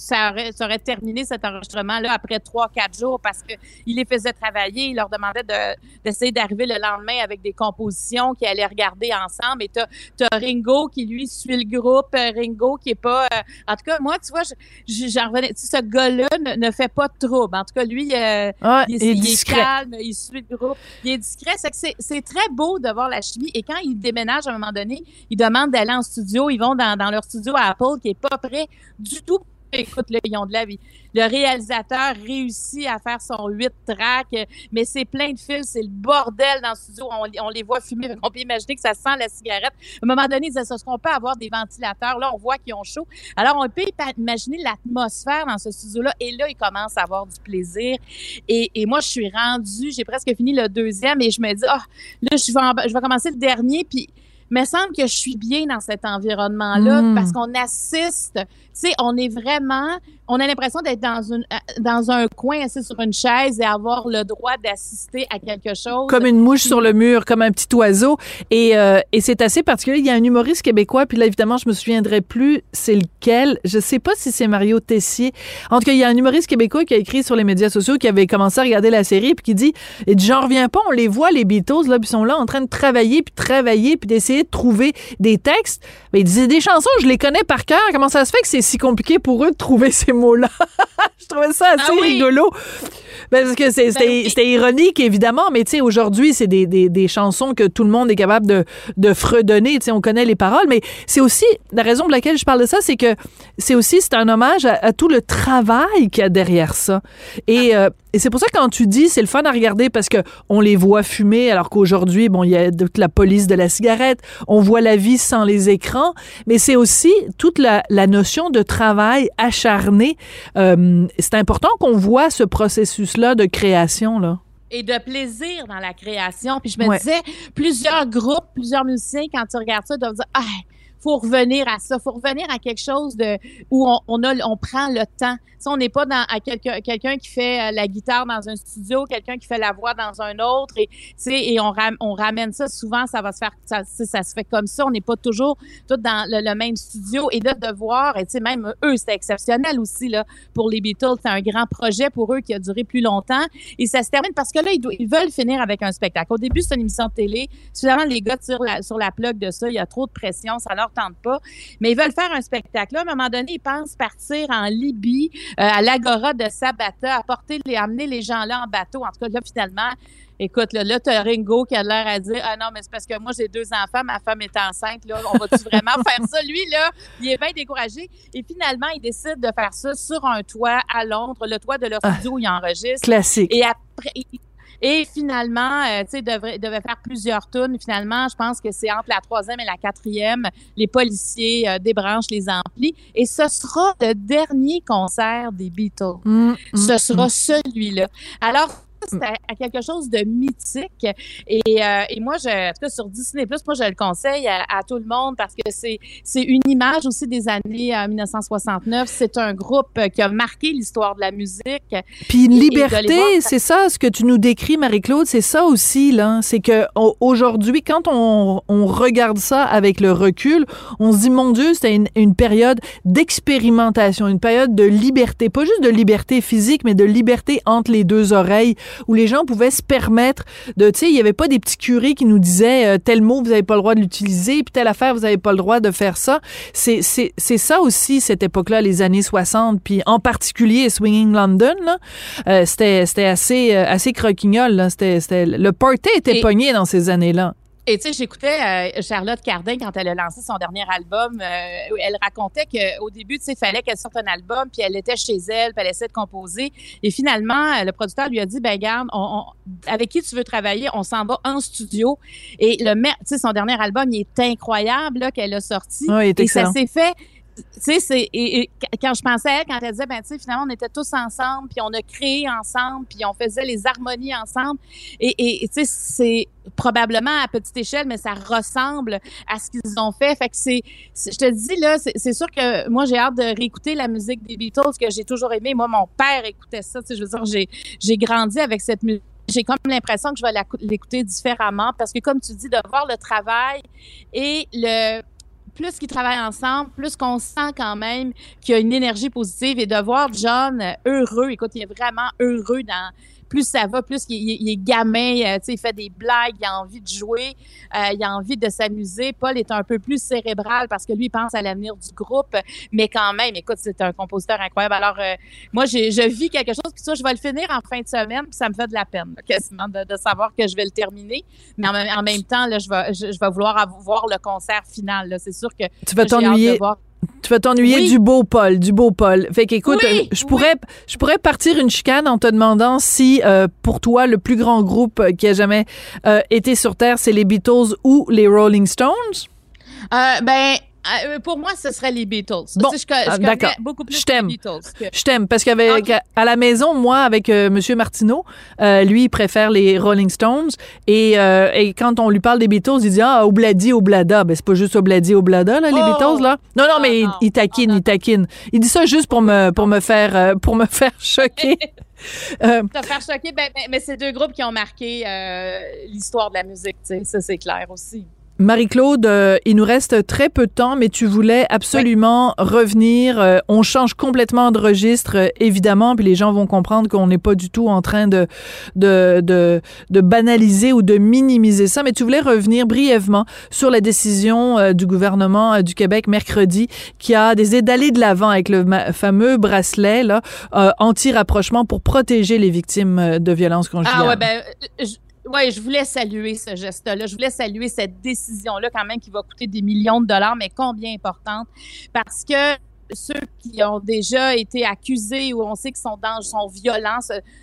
ça aurait, ça aurait terminé cet enregistrement-là après trois, quatre jours parce que il les faisait travailler, il leur demandait de, d'essayer d'arriver le lendemain avec des compositions qu'ils allaient regarder ensemble. Et t'as, t'as Ringo qui, lui, suit le groupe. euh, Ringo qui est pas... euh, en tout cas, moi, tu vois, je- je- j'en revenais... tu sais, ce gars-là ne, ne fait pas de trouble. En tout cas, lui, euh, Ouais, il, est- il est il est discret. calme, il suit le groupe, il est discret. C'est, très beau de voir la chimie. Et quand ils déménagent à un moment donné, ils demandent d'aller en studio. Ils vont dans, dans leur studio à Apple qui est pas prêt du tout écoute, là, ils ont de la vie. Le réalisateur réussit à faire son 8 tracks, mais c'est plein de fils, c'est le bordel dans le studio. On, les voit fumer. (laughs) On peut imaginer que ça sent la cigarette. À un moment donné, ils disaient, est-ce qu'on peut avoir des ventilateurs? Là, on voit qu'ils ont chaud. Alors, on peut imaginer l'atmosphère dans ce studio-là. Et là, ils commencent à avoir du plaisir. Et, moi, je suis rendue, j'ai presque fini le deuxième et je me dis, ah, là, je vais, je vais commencer le dernier. Puis, me semble que je suis bien dans cet environnement-là Mm. parce qu'on assiste, tu sais, on est vraiment, on a l'impression d'être dans une dans un coin assis sur une chaise et avoir le droit d'assister à quelque chose. Comme une mouche sur le mur, comme un petit oiseau. Et, euh, et c'est assez particulier. Il y a un humoriste québécois, puis là, évidemment, je me souviendrai plus c'est lequel. Je sais pas si c'est Mario Tessier. En tout cas, il y a un humoriste québécois qui a écrit sur les médias sociaux, qui avait commencé à regarder la série, puis qui dit, et j'en reviens pas, on les voit, les Beatles, là, puis ils sont là en train de travailler, puis travailler, puis d'essayer de trouver des textes. Mais il disait des chansons, je les connais par cœur. Comment ça se fait que c'est si compliqué pour eux de trouver ces mots-là? (laughs) je trouvais ça assez Ah oui. rigolo. Ben, parce que c'est- c'était Ben oui. ironique, évidemment, mais tu sais, aujourd'hui, c'est des, des, des chansons que tout le monde est capable de, de fredonner. Tu sais, on connaît les paroles, mais c'est aussi, la raison pour laquelle je parle de ça, c'est que c'est aussi, c'est un hommage à, à tout le travail qu'il y a derrière ça. Et, euh, et c'est pour ça que quand tu dis, c'est le fun à regarder parce que on les voit fumer, alors qu'aujourd'hui, bon, il y a toute la police de la cigarette, on voit la vie sans les écrans, mais c'est aussi toute la, la notion de travail acharné. Euh, c'est important qu'on voit ce processus-là de création, là. et de plaisir dans la création. Puis je me Ouais. disais, plusieurs groupes, plusieurs musiciens, quand tu regardes ça, doivent dire, ah, faut revenir à ça, faut revenir à quelque chose de où on, on a, on prend le temps. Si on n'est pas dans à quelqu'un quelqu'un qui fait euh, la guitare dans un studio, quelqu'un qui fait la voix dans un autre, et et on, ram- on ramène ça souvent, ça va se faire, ça, se fait comme ça. On n'est pas toujours tous dans le, même studio et de de voir, et tu sais, même eux, c'était exceptionnel aussi là pour les Beatles, c'est un grand projet pour eux qui a duré plus longtemps. Et ça se termine parce que là, ils, veulent finir avec un spectacle. Au début, c'est une émission de télé. Finalement, les gars tirent la- sur la plug de ça. Il y a trop de pression. Ça tente pas. Mais ils veulent faire un spectacle. Là, à un moment donné, ils pensent partir en Libye, euh, à l'agora de Sabata, apporter les, amener les gens là en bateau. En tout cas, là, finalement, Écoute, là, là t'as Ringo qui a l'air à dire Ah non, mais c'est parce que moi, j'ai deux enfants, ma femme est enceinte, là. On va-tu vraiment (laughs) faire ça? Lui, là, il est bien découragé. Et finalement, il décide de faire ça sur un toit à Londres, le toit de leur studio où il enregistre. Classique. Et après. Et finalement, euh, tu sais, devrait, devait faire plusieurs tunes. Finalement, je pense que c'est entre la troisième et la quatrième. Les policiers euh, débranchent les amplis. Et ce sera le dernier concert des Beatles. Mm, ce mm, sera mm. celui-là. Alors, c'est à, quelque chose de mythique. Et, euh, et moi, je, en tout cas, sur Disney+, moi, je le conseille à, à tout le monde parce que c'est c'est une image aussi des années euh, 1969. C'est un groupe euh, qui a marqué l'histoire de la musique. Puis une liberté, c'est ça, ce que tu nous décris, Marie-Claude, c'est ça aussi, là. C'est que au- aujourd'hui, quand on, on regarde ça avec le recul, on se dit, mon Dieu, c'était une, une période d'expérimentation, une période de liberté, pas juste de liberté physique, mais de liberté entre les deux oreilles, où les gens pouvaient se permettre de, tu sais, il y avait pas des petits curés qui nous disaient, euh, tel mot, vous avez pas le droit de l'utiliser, puis telle affaire, vous avez pas le droit de faire ça. C'est, c'est, c'est ça aussi, cette époque-là, les années 60, puis en particulier Swinging London, euh, c'était, c'était assez, euh, assez croquignol, là. C'était, c'était, le party était Et- pogné dans ces années-là. Et tu sais, j'écoutais euh, Charlotte Cardin quand elle a lancé son dernier album. euh, elle racontait qu'au début, tu sais, il fallait qu'elle sorte un album, puis elle était chez elle, puis elle essayait de composer. Et finalement, euh, le producteur lui a dit, ben garde, on, on- avec qui tu veux travailler, on s'en va en studio. Et le, tu sais, son dernier album, il est incroyable là qu'elle a sorti. Oui, il est et ça s'est fait. Tu sais, et, quand je pensais à elle, quand elle disait, ben tu sais, finalement, on était tous ensemble, puis on a créé ensemble, puis on faisait les harmonies ensemble. Et tu sais, c'est probablement à petite échelle, mais ça ressemble à ce qu'ils ont fait. Fait que c'est, je te dis là, c'est sûr que moi j'ai hâte de réécouter la musique des Beatles que j'ai toujours aimé. Moi, mon père écoutait ça. Tu sais, je veux dire, j'ai j'ai grandi avec cette musique. J'ai comme l'impression que je vais l'écouter différemment parce que, comme tu dis, de voir le travail et le plus qu'ils travaillent ensemble, plus qu'on sent quand même qu'il y a une énergie positive et de voir John euh, heureux. Écoute, il est vraiment heureux dans plus ça va, plus il, il- il est gamin, euh, tu sais, il fait des blagues, il a envie de jouer, euh, il a envie de s'amuser. Paul est un peu plus cérébral parce que lui, il pense à l'avenir du groupe, mais quand même, écoute, c'est un compositeur incroyable. Alors, euh, moi, je vis quelque chose, puis ça, je vais le finir en fin de semaine, puis ça me fait de la peine, là, quasiment, de, de savoir que je vais le terminer. Mais en, même- en même temps, là, je vais, je, je vais vouloir avoir- voir le concert final. C'est sûr que Tu vas t'ennuyer. Tu vas t'ennuyer Oui. du beau Paul, du beau Paul. Fait qu'écoute, Oui, je pourrais, je pourrais partir une chicane en te demandant si, euh, pour toi, le plus grand groupe euh, qui a jamais euh, été sur Terre, c'est les Beatles ou les Rolling Stones? Euh, ben, euh, pour moi, ce serait les Beatles. Bon, je, je ah, connais d'accord. beaucoup plus Je t'aime. que- Je t'aime parce qu'avec à la maison, moi, avec euh, Monsieur Martineau, euh, lui, il préfère les Rolling Stones et, euh, et quand on lui parle des Beatles, il dit ah Obladi Oblada. Ben c'est pas juste Obladi Oblada là, les Oh! Beatles là. Non non, mais il- non. il, taquine, il taquine. Il dit ça juste pour me pour me faire pour me (laughs) faire choquer. (laughs) Euh, faire choquer, ben, ben, mais c'est deux groupes qui ont marqué l'histoire de la musique, ça c'est clair aussi. Marie-Claude, euh, il nous reste très peu de temps, mais tu voulais absolument revenir. Euh, on change complètement de registre, euh, évidemment, puis les gens vont comprendre qu'on n'est pas du tout en train de, de, de, de banaliser ou de minimiser ça. Mais tu voulais revenir brièvement sur la décision du gouvernement du Québec mercredi qui a décidé d'aller de l'avant avec le fameux bracelet là, anti-rapprochement pour protéger les victimes de violences conjugales. Ah ouais, ben, ouais, je voulais saluer ce geste-là. Je voulais saluer cette décision-là quand même qui va coûter des millions de dollars, mais combien importante parce que ceux qui ont déjà été accusés ou on sait qu'ils sont dans sont violents,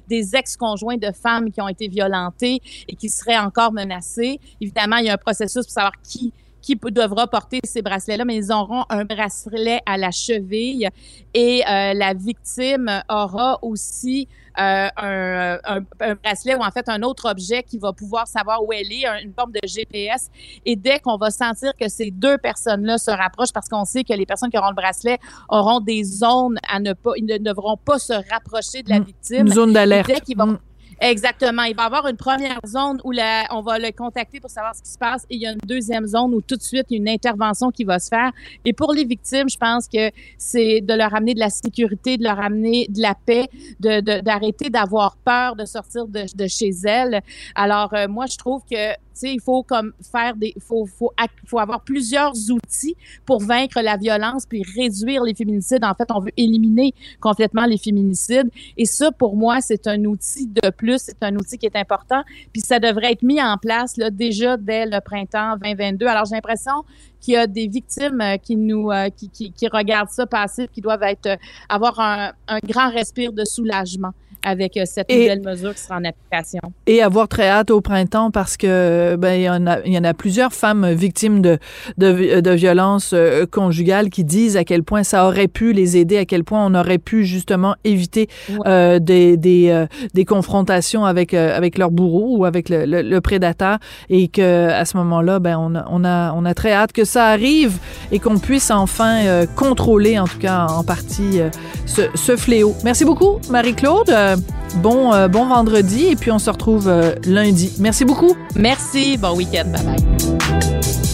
des ex-conjoints de femmes qui ont été violentées et qui seraient encore menacés. Évidemment, il y a un processus pour savoir qui qui devra porter ces bracelets-là, mais ils auront un bracelet à la cheville et euh, la victime aura aussi euh, un, un- un bracelet ou en fait un autre objet qui va pouvoir savoir où elle est, un- une forme de GPS. Et dès qu'on va sentir que ces deux personnes-là se rapprochent, parce qu'on sait que les personnes qui auront le bracelet auront des zones à ne pas, ils ne devront pas se rapprocher de la Mm. victime. Une zone d'alerte. Dès qu'ils vont Mm. Exactement. Il va y avoir une première zone où la, on va le contacter pour savoir ce qui se passe et il y a une deuxième zone où tout de suite il y a une intervention qui va se faire. Et pour les victimes, je pense que c'est de leur amener de la sécurité, de leur amener de la paix, de, de- d'arrêter d'avoir peur de sortir de, de chez elles. Alors euh, moi, je trouve que il faut comme faire des, faut, faut, avoir plusieurs outils pour vaincre la violence puis réduire les féminicides. En fait, on veut éliminer complètement les féminicides. Et ça, pour moi, c'est un outil de plus, c'est un outil qui est important. Puis ça devrait être mis en place là, déjà dès le printemps 2022. Alors j'ai l'impression qu'il y a des victimes euh, qui nous euh, qui, qui regardent ça passer, qui doivent être euh, avoir un, un grand respire de soulagement avec euh, cette Et- nouvelle mesure qui sera en application. et avoir très hâte au printemps parce que ben il y en a il y en a plusieurs femmes victimes de de, de violences euh, conjugales qui disent à quel point ça aurait pu les aider à quel point on aurait pu justement éviter euh, des des, euh, des confrontations avec euh, avec leur bourreau ou avec le, le, le prédateur et que à ce moment-là ben on a on a on a très hâte que ça arrive et qu'on puisse enfin contrôler en tout cas en partie ce, ce fléau. Merci beaucoup Marie-Claude. Bon euh, bon vendredi et puis on se retrouve euh, lundi. Merci beaucoup. Merci, bon week-end, bye bye.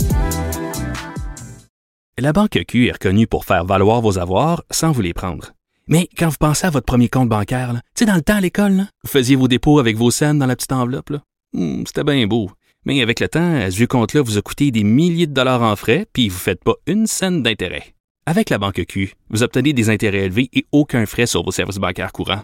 La Banque Q est reconnue pour faire valoir vos avoirs sans vous les prendre. Mais quand vous pensez à votre premier compte bancaire, tu sais, dans le temps à l'école, vous faisiez vos dépôts avec vos scènes dans la petite enveloppe. là. Hmm, C'était bien beau. Mais avec le temps, à ce vieux compte-là vous a coûté des milliers de dollars en frais, puis vous ne faites pas une scène d'intérêt. Avec la Banque Q, vous obtenez des intérêts élevés et aucun frais sur vos services bancaires courants.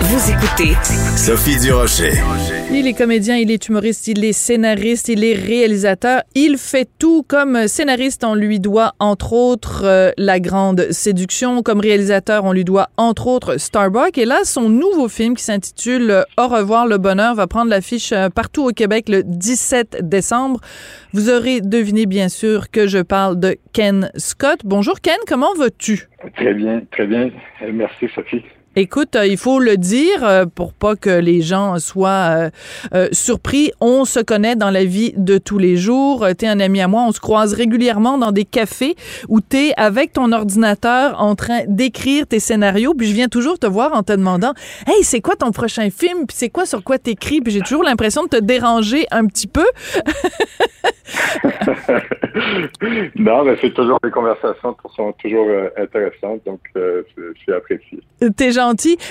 Vous écoutez Sophie Durocher. Il est comédien, il est humoriste, il est scénariste, il est réalisateur. Il fait tout. Comme scénariste, on lui doit entre autres euh, La Grande Séduction. Comme réalisateur, on lui doit entre autres Starbuck. Et là, son nouveau film qui s'intitule euh, Au revoir le bonheur va prendre l'affiche euh, partout au Québec le 17 décembre. Vous aurez deviné bien sûr que je parle de Ken Scott. Bonjour Ken, comment vas-tu? Très bien, très bien. Merci Sophie. Écoute, euh, il faut le dire euh, pour pas que les gens soient euh, surpris. On se connaît dans la vie de tous les jours. T'es un ami à moi. On se croise régulièrement dans des cafés où t'es avec ton ordinateur en train d'écrire tes scénarios. Puis je viens toujours te voir en te demandant, hey, c'est quoi ton prochain film Puis c'est quoi sur quoi t'écris? Puis j'ai toujours l'impression de te déranger un petit peu. (laughs) non, mais c'est toujours des conversations qui sont toujours intéressantes, donc c'est apprécié. T'es gentil,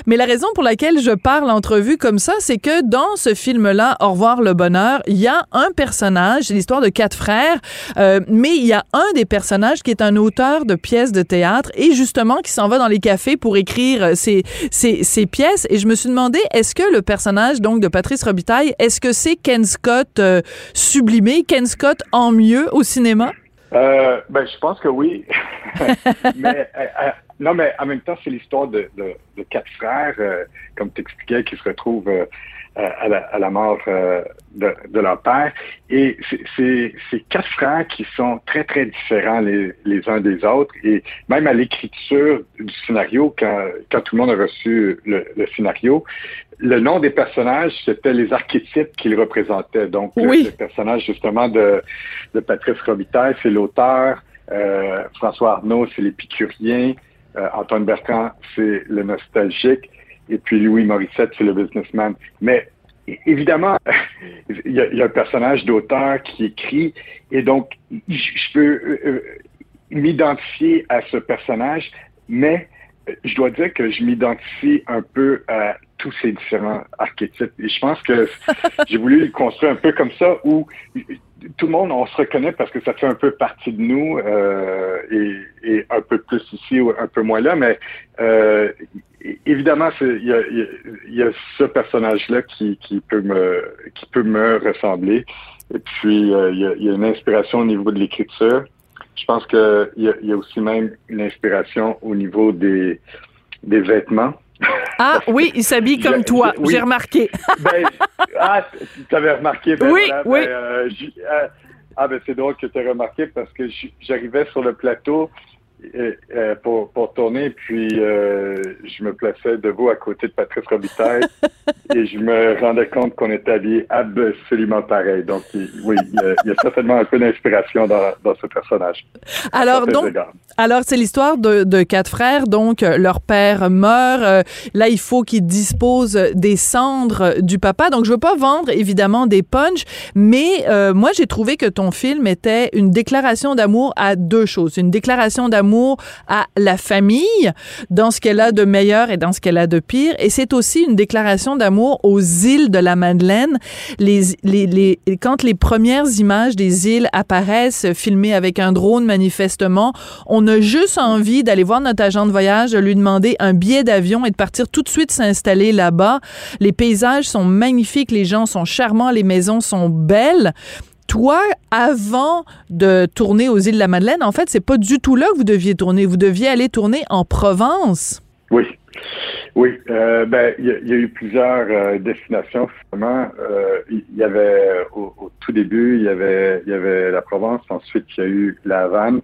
mais la raison pour laquelle je parle entrevue comme ça, c'est que dans ce film-là, Au revoir le bonheur, il y a un personnage, c'est l'histoire de quatre frères, euh, mais il y a un des personnages qui est un auteur de pièces de théâtre et justement qui s'en va dans les cafés pour écrire ses, ses, ses, pièces. Et je me suis demandé, est-ce que le personnage donc de Patrice Robitaille, est-ce que c'est Ken Scott euh, sublimé, Ken Scott en mieux au cinéma? Euh, ben, je pense que oui. (laughs) mais euh, non, mais en même temps, c'est l'histoire de, quatre frères, euh, comme tu expliquais, qui se retrouvent euh, à, la, mort euh, de, leur père. Et c'est ces quatre frères qui sont très, très différents les, uns des autres. Et même à l'écriture du scénario, quand, quand tout le monde a reçu le scénario, le nom des personnages, c'était les archétypes qu'ils représentaient. Donc, oui. le, le, personnage, justement, de, de Patrice Robitaille, c'est l'auteur. Euh, François Arnaud, c'est l'épicurien. Euh, Antoine Bertrand, c'est le nostalgique. Et puis Louis Morissette, c'est le businessman. Mais évidemment, (laughs) il y, y a un personnage d'auteur qui écrit. Et donc, je peux euh, m'identifier à ce personnage, mais je dois dire que je m'identifie un peu à tous ces différents archétypes. Et je pense que (laughs) j'ai voulu le construire un peu comme ça, où tout le monde, on se reconnaît parce que ça fait un peu partie de nous, euh, et, et, un peu plus ici ou un peu moins là, mais euh, évidemment, il y a, y a, ce personnage-là qui, qui, peut me qui peut me ressembler. Et puis, euh, y a, il y a une inspiration au niveau de l'écriture. Je pense qu'il y, a, il y a aussi même une inspiration au niveau des, des vêtements. Ah (laughs) oui, il s'habille comme toi, oui. j'ai remarqué. ben, ah, tu avais remarqué. Ben, oui, voilà, oui. Ben, euh, euh, ah ben c'est drôle que tu aies remarqué parce que j'arrivais sur le plateau euh, pour, pour tourner, puis euh, je me plaçais debout à côté de Patrice Robitaille (laughs) et je me rendais compte qu'on était habillés absolument pareil. Donc, il, oui, il y, a, il y, a, certainement un peu d'inspiration dans, dans, ce personnage. Alors, donc, alors c'est l'histoire de, de, quatre frères. Donc, leur père meurt. Euh, là, il faut qu'ils disposent des cendres du papa. Donc, je veux pas vendre, évidemment, des punchs, mais euh, moi, j'ai trouvé que ton film était une déclaration d'amour à deux choses. Une déclaration d'amour à la famille dans ce qu'elle a de meilleur et dans ce qu'elle a de pire. Et c'est aussi une déclaration d'amour aux îles de la Madeleine. Quand les premières images des îles apparaissent, filmées avec un drone manifestement, on a juste envie d'aller voir notre agent de voyage, de lui demander un billet d'avion et de partir tout de suite s'installer là-bas. Les paysages sont magnifiques, les gens sont charmants, les maisons sont belles toi, avant de tourner aux îles de la Madeleine, en fait, c'est pas du tout là que vous deviez tourner. Vous deviez aller tourner en Provence. Oui. Oui, euh, ben il y, a eu plusieurs euh, destinations finalement. Euh, il y avait au, tout début, il y avait y avait la Provence, ensuite il y a eu la Havane.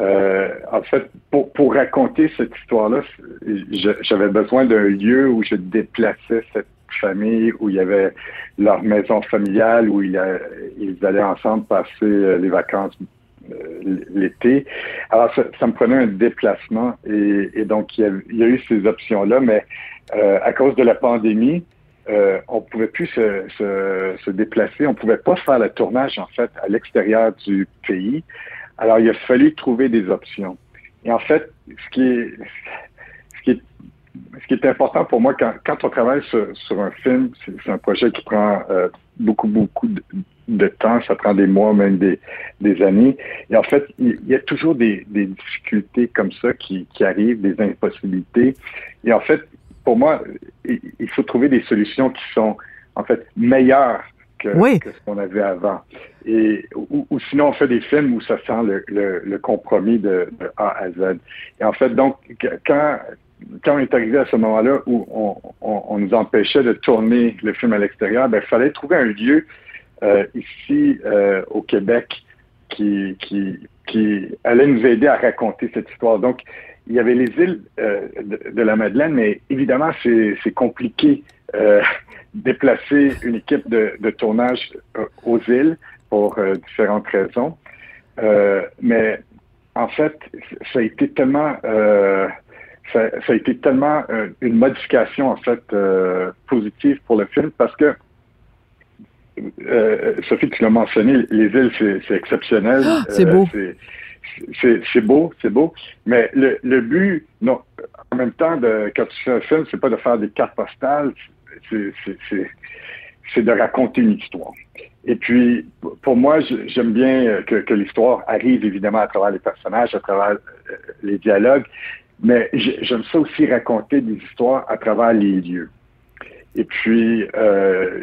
en fait, pour, pour raconter cette histoire-là, j'avais besoin d'un lieu où je déplaçais cette famille, où il y avait leur maison familiale, où ils allaient ensemble passer euh, les vacances euh, l'été. Alors, ça, me prenait un déplacement et, donc il y, a, eu ces options-là, mais euh, à cause de la pandémie, on pouvait plus se, déplacer, on pouvait pas faire le tournage en fait à l'extérieur du pays. Alors, il a fallu trouver des options. Et en fait, ce qui ce qui est ce qui est important pour moi quand, quand on travaille sur, sur un film, c'est un projet qui prend euh, beaucoup, beaucoup de, de, temps, ça prend des mois, même des, des années. Et en fait, il, y a toujours des, des difficultés comme ça qui, qui, arrivent, des impossibilités. Et en fait, pour moi, il faut trouver des solutions qui sont en fait meilleures que, ce qu'on avait avant. Et ou, sinon on fait des films où ça sent le, le, compromis de, A à Z. Et en fait, donc quand quand on est arrivé à ce moment-là où on, on, nous empêchait de tourner le film à l'extérieur, ben, il fallait trouver un lieu euh, ici euh, au Québec qui, qui, qui allait nous aider à raconter cette histoire. Donc, il y avait les îles euh, de, la Madeleine, mais évidemment, c'est compliqué euh, (laughs) déplacer une équipe de, de tournage euh, aux îles pour euh, différentes raisons. mais en fait, ça a été tellement ça, ça, a été tellement une modification en fait positive pour le film parce que Sophie, tu l'as mentionné, les îles, c'est exceptionnel. Ah, c'est beau c'est beau, c'est beau. Mais le, le but, non, en même temps, de, quand tu fais un film, c'est pas de faire des cartes postales, c'est de raconter une histoire. Et puis, pour moi, j'aime bien que, que l'histoire arrive évidemment à travers les personnages, à travers euh, les dialogues, mais j'aime ça aussi raconter des histoires à travers les lieux. Et puis, euh,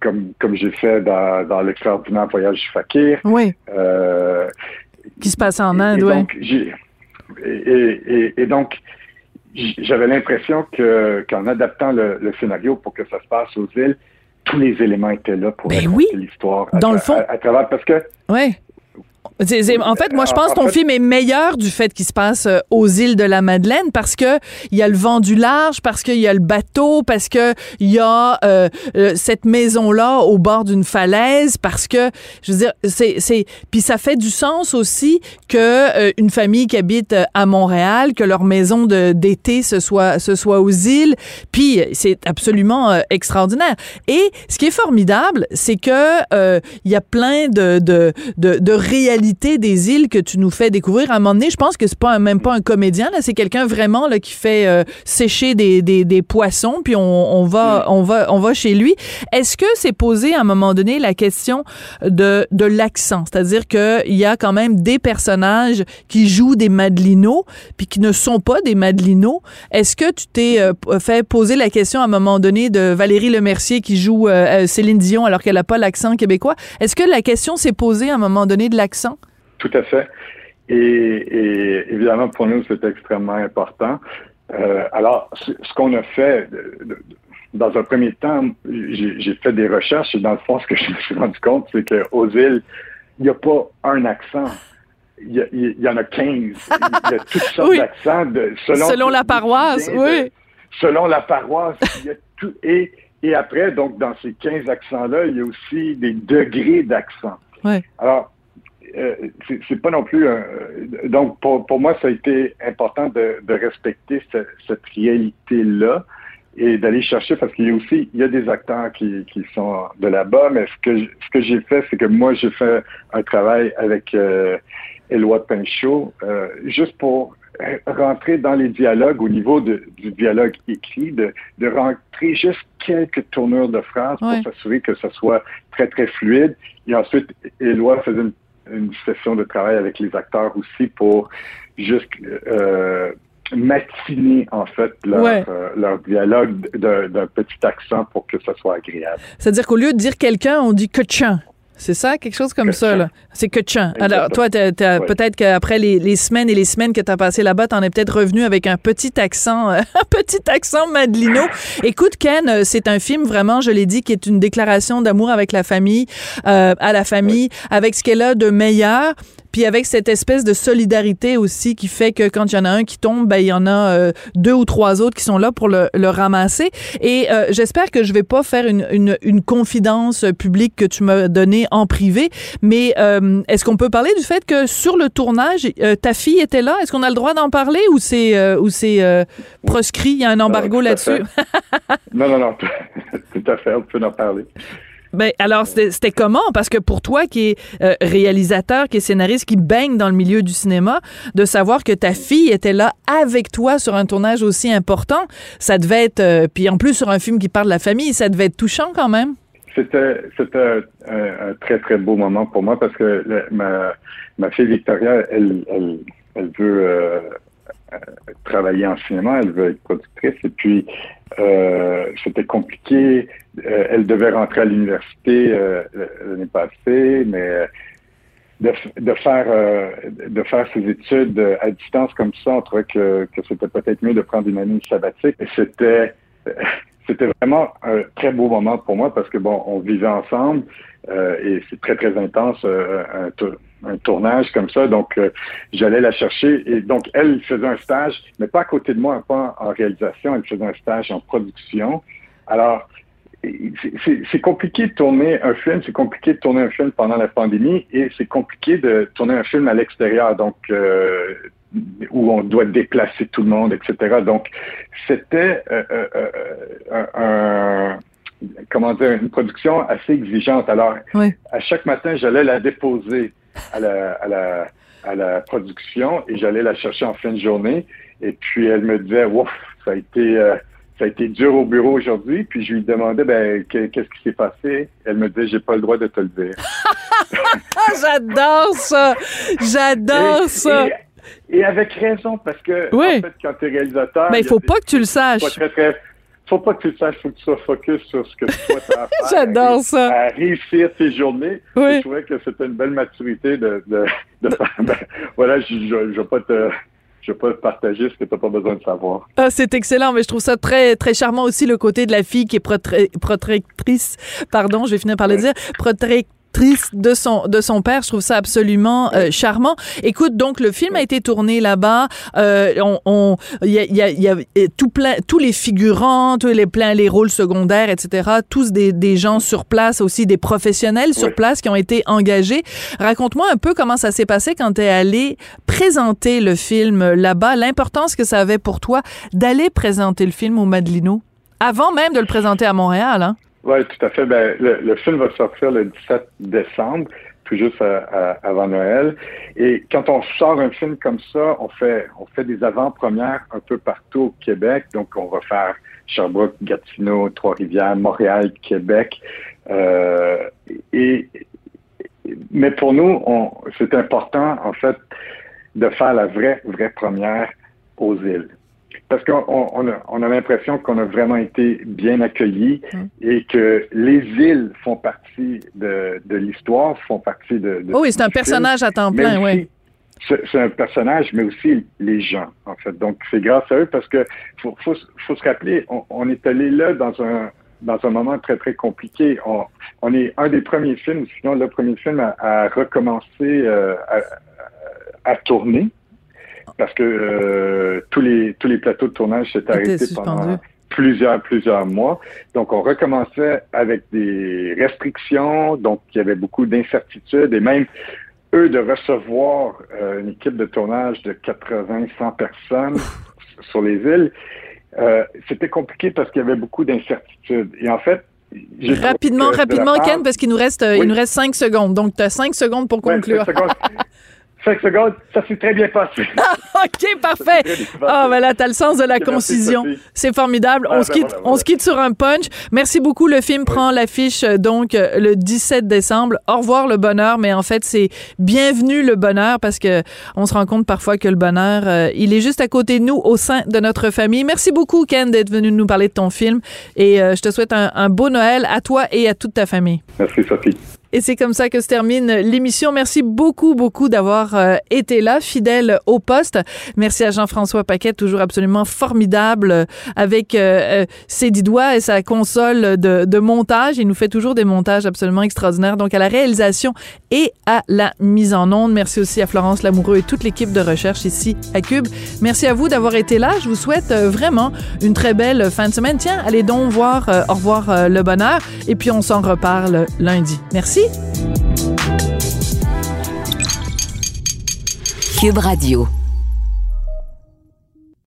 comme, comme j'ai fait dans, dans l'extraordinaire voyage du Fakir, oui. euh, qui se passe en Inde, oui. Et, et, donc, j'avais l'impression que qu'en adaptant le, scénario pour que ça se passe aux îles, tous les éléments étaient là pour ben raconter l'histoire. Dans le fond. À, travers, parce que. Oui en fait, moi, je pense que ton film est meilleur du fait qu'il se passe euh, aux îles de la Madeleine parce que il y a le vent du large, parce qu'il y a le bateau, parce que il y a euh, euh, cette maison-là au bord d'une falaise, parce que, je veux dire, c'est, c'est, puis ça fait du sens aussi que une famille qui habite à Montréal, que leur maison de, d'été ce soit, ce soit aux îles, puis c'est absolument extraordinaire. Et ce qui est formidable, c'est que il y a plein de, de, de, de réalités des îles que tu nous fais découvrir. À un moment donné, je pense que c'est pas même pas un comédien, là, c'est quelqu'un vraiment là, qui fait euh, sécher des, des, des, poissons, puis on, on, va, on, va, on va chez lui. Est-ce que c'est posé à un moment donné la question de, de l'accent? C'est-à-dire qu'il y a quand même des personnages qui jouent des Madelinos, puis qui ne sont pas des Madelinos. Est-ce que tu t'es euh, fait poser la question à un moment donné de Valérie Lemercier qui joue euh, Céline Dion alors qu'elle n'a pas l'accent québécois? Est-ce que la question s'est posée à un moment donné de l'accent? Tout à fait. Et, évidemment, pour nous, c'est extrêmement important. Euh, alors, ce qu'on a fait, dans un premier temps, j'ai fait des recherches et dans le fond, ce que (laughs) je me suis rendu compte, c'est qu'aux îles, il n'y a pas un accent. Il y, en a 15. Il y a toutes (laughs) sortes d'accents. Selon, selon la paroisse, oui. selon la paroisse, il y a tout. Et, et après, donc, dans ces 15 accents-là, il y a aussi des degrés d'accent. Oui. Alors, c'est pas non plus un, donc pour, pour, moi ça a été important de, de respecter cette réalité là et d'aller chercher parce qu'il y a aussi il y a des acteurs qui, qui sont de là-bas mais ce que ce que j'ai fait c'est que moi j'ai fait un travail avec euh, Éloi Pinchot euh, juste pour rentrer dans les dialogues au niveau de, du dialogue écrit, de, de rentrer juste quelques tournures de phrases pour s'assurer que ce soit très, très fluide. Et ensuite, Éloi faisait une une session de travail avec les acteurs aussi pour juste euh, matiner en fait leur, euh, leur dialogue d'un petit accent pour que ça soit agréable. C'est-à-dire qu'au lieu de dire quelqu'un, on dit que c'est ça, quelque chose comme ça, là. C'est que tchan. Alors, toi, peut-être qu'après les, les, semaines et les semaines que tu as passées là-bas, tu en es peut-être revenu avec un petit accent, (laughs) un petit accent madelino. Écoute, Ken, euh, c'est un film vraiment, je l'ai dit, qui est une déclaration d'amour avec la famille, euh, à la famille, avec ce qu'elle a de meilleur puis avec cette espèce de solidarité aussi qui fait que quand il y en a un qui tombe, ben il y en a euh, deux ou trois autres qui sont là pour le, le ramasser. Et euh, j'espère que je vais pas faire une, une, une confidence publique que tu m'as donnée en privé, mais euh, est-ce qu'on peut parler du fait que sur le tournage, ta fille était là? Est-ce qu'on a le droit d'en parler ou c'est ou c'est proscrit? Il y a un embargo là-dessus? Non, non, non, (laughs) tout à fait, on peut en parler. Ben, alors, c'était comment? Parce que pour toi, qui est euh, réalisateur, qui est scénariste, qui baigne dans le milieu du cinéma, de savoir que ta fille était là avec toi sur un tournage aussi important, ça devait être, euh, puis en plus sur un film qui parle de la famille, ça devait être touchant quand même. C'était un, un, très, très beau moment pour moi parce que ma, ma fille Victoria, elle, elle, elle veut euh, travailler en cinéma, elle veut être productrice et puis c'était compliqué. elle devait rentrer à l'université l'année passée, mais de, de faire de faire ses études à distance comme ça, on trouvait que, que c'était peut-être mieux de prendre une année sabbatique. C'était c'était vraiment un très beau moment pour moi parce que bon, on vivait ensemble euh, et c'est très très intense euh, un, tournage comme ça. Donc euh, j'allais la chercher et donc elle faisait un stage, mais pas à côté de moi, pas en réalisation. Elle faisait un stage en production. Alors c'est compliqué de tourner un film, c'est compliqué de tourner un film pendant la pandémie et c'est compliqué de tourner un film à l'extérieur. Donc où on doit déplacer tout le monde, etc. Donc, c'était euh, euh, euh, un, comment dire, une production assez exigeante. Alors, à chaque matin, j'allais la déposer à la, à la, à la production et j'allais la chercher en fin de journée. Et puis, elle me disait, ouf, ça a été... ça a été dur au bureau aujourd'hui, puis je lui demandais ben qu'est-ce qui s'est passé? Elle me disait j'ai pas le droit de te le dire. (laughs) J'adore ça, j'adore ça. Et avec raison, parce que en fait, quand tu es réalisateur. Mais il faut pas que tu le saches. Très, très, faut pas que tu le saches, faut que tu sois focus sur ce que tu à (laughs) faire. J'adore ça. À réussir tes journées. Oui. Je trouvais que c'était une belle maturité de, de, de (laughs) ben, voilà, je ne vais pas te je te partager ce que tu n'as pas besoin de savoir. Ah, c'est excellent, mais je trouve ça très très charmant aussi le côté de la fille qui est protectrice, pardon, je vais finir par le dire, de son de son père. Je trouve ça absolument euh, charmant. Écoute, donc le film a été tourné là-bas. Euh, on il y a, y, a, y a tout plein tous les figurants, tous les plein les rôles secondaires, etc. Tous des, des gens sur place aussi, des professionnels sur place qui ont été engagés. Raconte-moi un peu comment ça s'est passé quand tu es allé présenter le film là-bas, l'importance que ça avait pour toi d'aller présenter le film au Madelino avant même de le présenter à Montréal. Hein? Oui, tout à fait. Ben, le, film va sortir le 17 décembre, tout juste avant Noël. Et quand on sort un film comme ça, on fait, on fait des avant-premières un peu partout au Québec. Donc, on va faire Sherbrooke, Gatineau, Trois-Rivières, Montréal, Québec. Euh, et, mais pour nous, c'est important, en fait, de faire la vraie, vraie première aux îles parce qu'on on a, on a l'impression qu'on a vraiment été bien accueillis mm. et que les îles font partie de, de l'histoire, font partie de. oh oui, c'est un personnage à temps plein, oui. C'est un personnage, mais aussi les gens, en fait. Donc, c'est grâce à eux parce que faut, faut, faut se rappeler, on, on, est allé là dans un dans un moment très, très compliqué. On, on est un des premiers films, sinon le premier film à, à recommencer euh, à, à, tourner parce que euh, tous les tous les plateaux de tournage s'étaient arrêtés pendant plusieurs plusieurs mois. Donc on recommençait avec des restrictions, donc il y avait beaucoup d'incertitudes et même eux de recevoir euh, une équipe de tournage de 80 100 personnes sur les îles, euh, c'était compliqué parce qu'il y avait beaucoup d'incertitudes. Et en fait, Rapidement, rapidement, Ken, parce qu'il nous reste, il nous reste cinq secondes. Donc, tu as cinq secondes pour conclure. (laughs) Cinq secondes, ça s'est très bien passé. (laughs) OK, parfait. Ah, ben là, t'as le sens de la concision. C'est formidable. on, se quitte, on se quitte sur un punch. Merci beaucoup. Le film prend l'affiche, euh, donc, euh, le 17 décembre. Au revoir, le bonheur. Mais en fait, c'est bienvenue, le bonheur, parce que on se rend compte parfois que le bonheur, euh, il est juste à côté de nous, au sein de notre famille. Merci beaucoup, Ken, d'être venu nous parler de ton film. Et je te souhaite un, un beau Noël à toi et à toute ta famille. Merci, Sophie. Et c'est comme ça que se termine l'émission. Merci beaucoup, beaucoup d'avoir euh, été là, fidèle au poste. Merci à Jean-François Paquet, toujours absolument formidable euh, avec euh, ses dix doigts et sa console de, montage. Il nous fait toujours des montages absolument extraordinaires. Donc, à la réalisation et à la mise en onde. Merci aussi à Florence Lamoureux et toute l'équipe de recherche ici à Cube. Merci à vous d'avoir été là. Je vous souhaite vraiment une très belle fin de semaine. Tiens, allez donc voir Au revoir le bonheur. Et puis, on s'en reparle lundi. Merci. Cube Radio.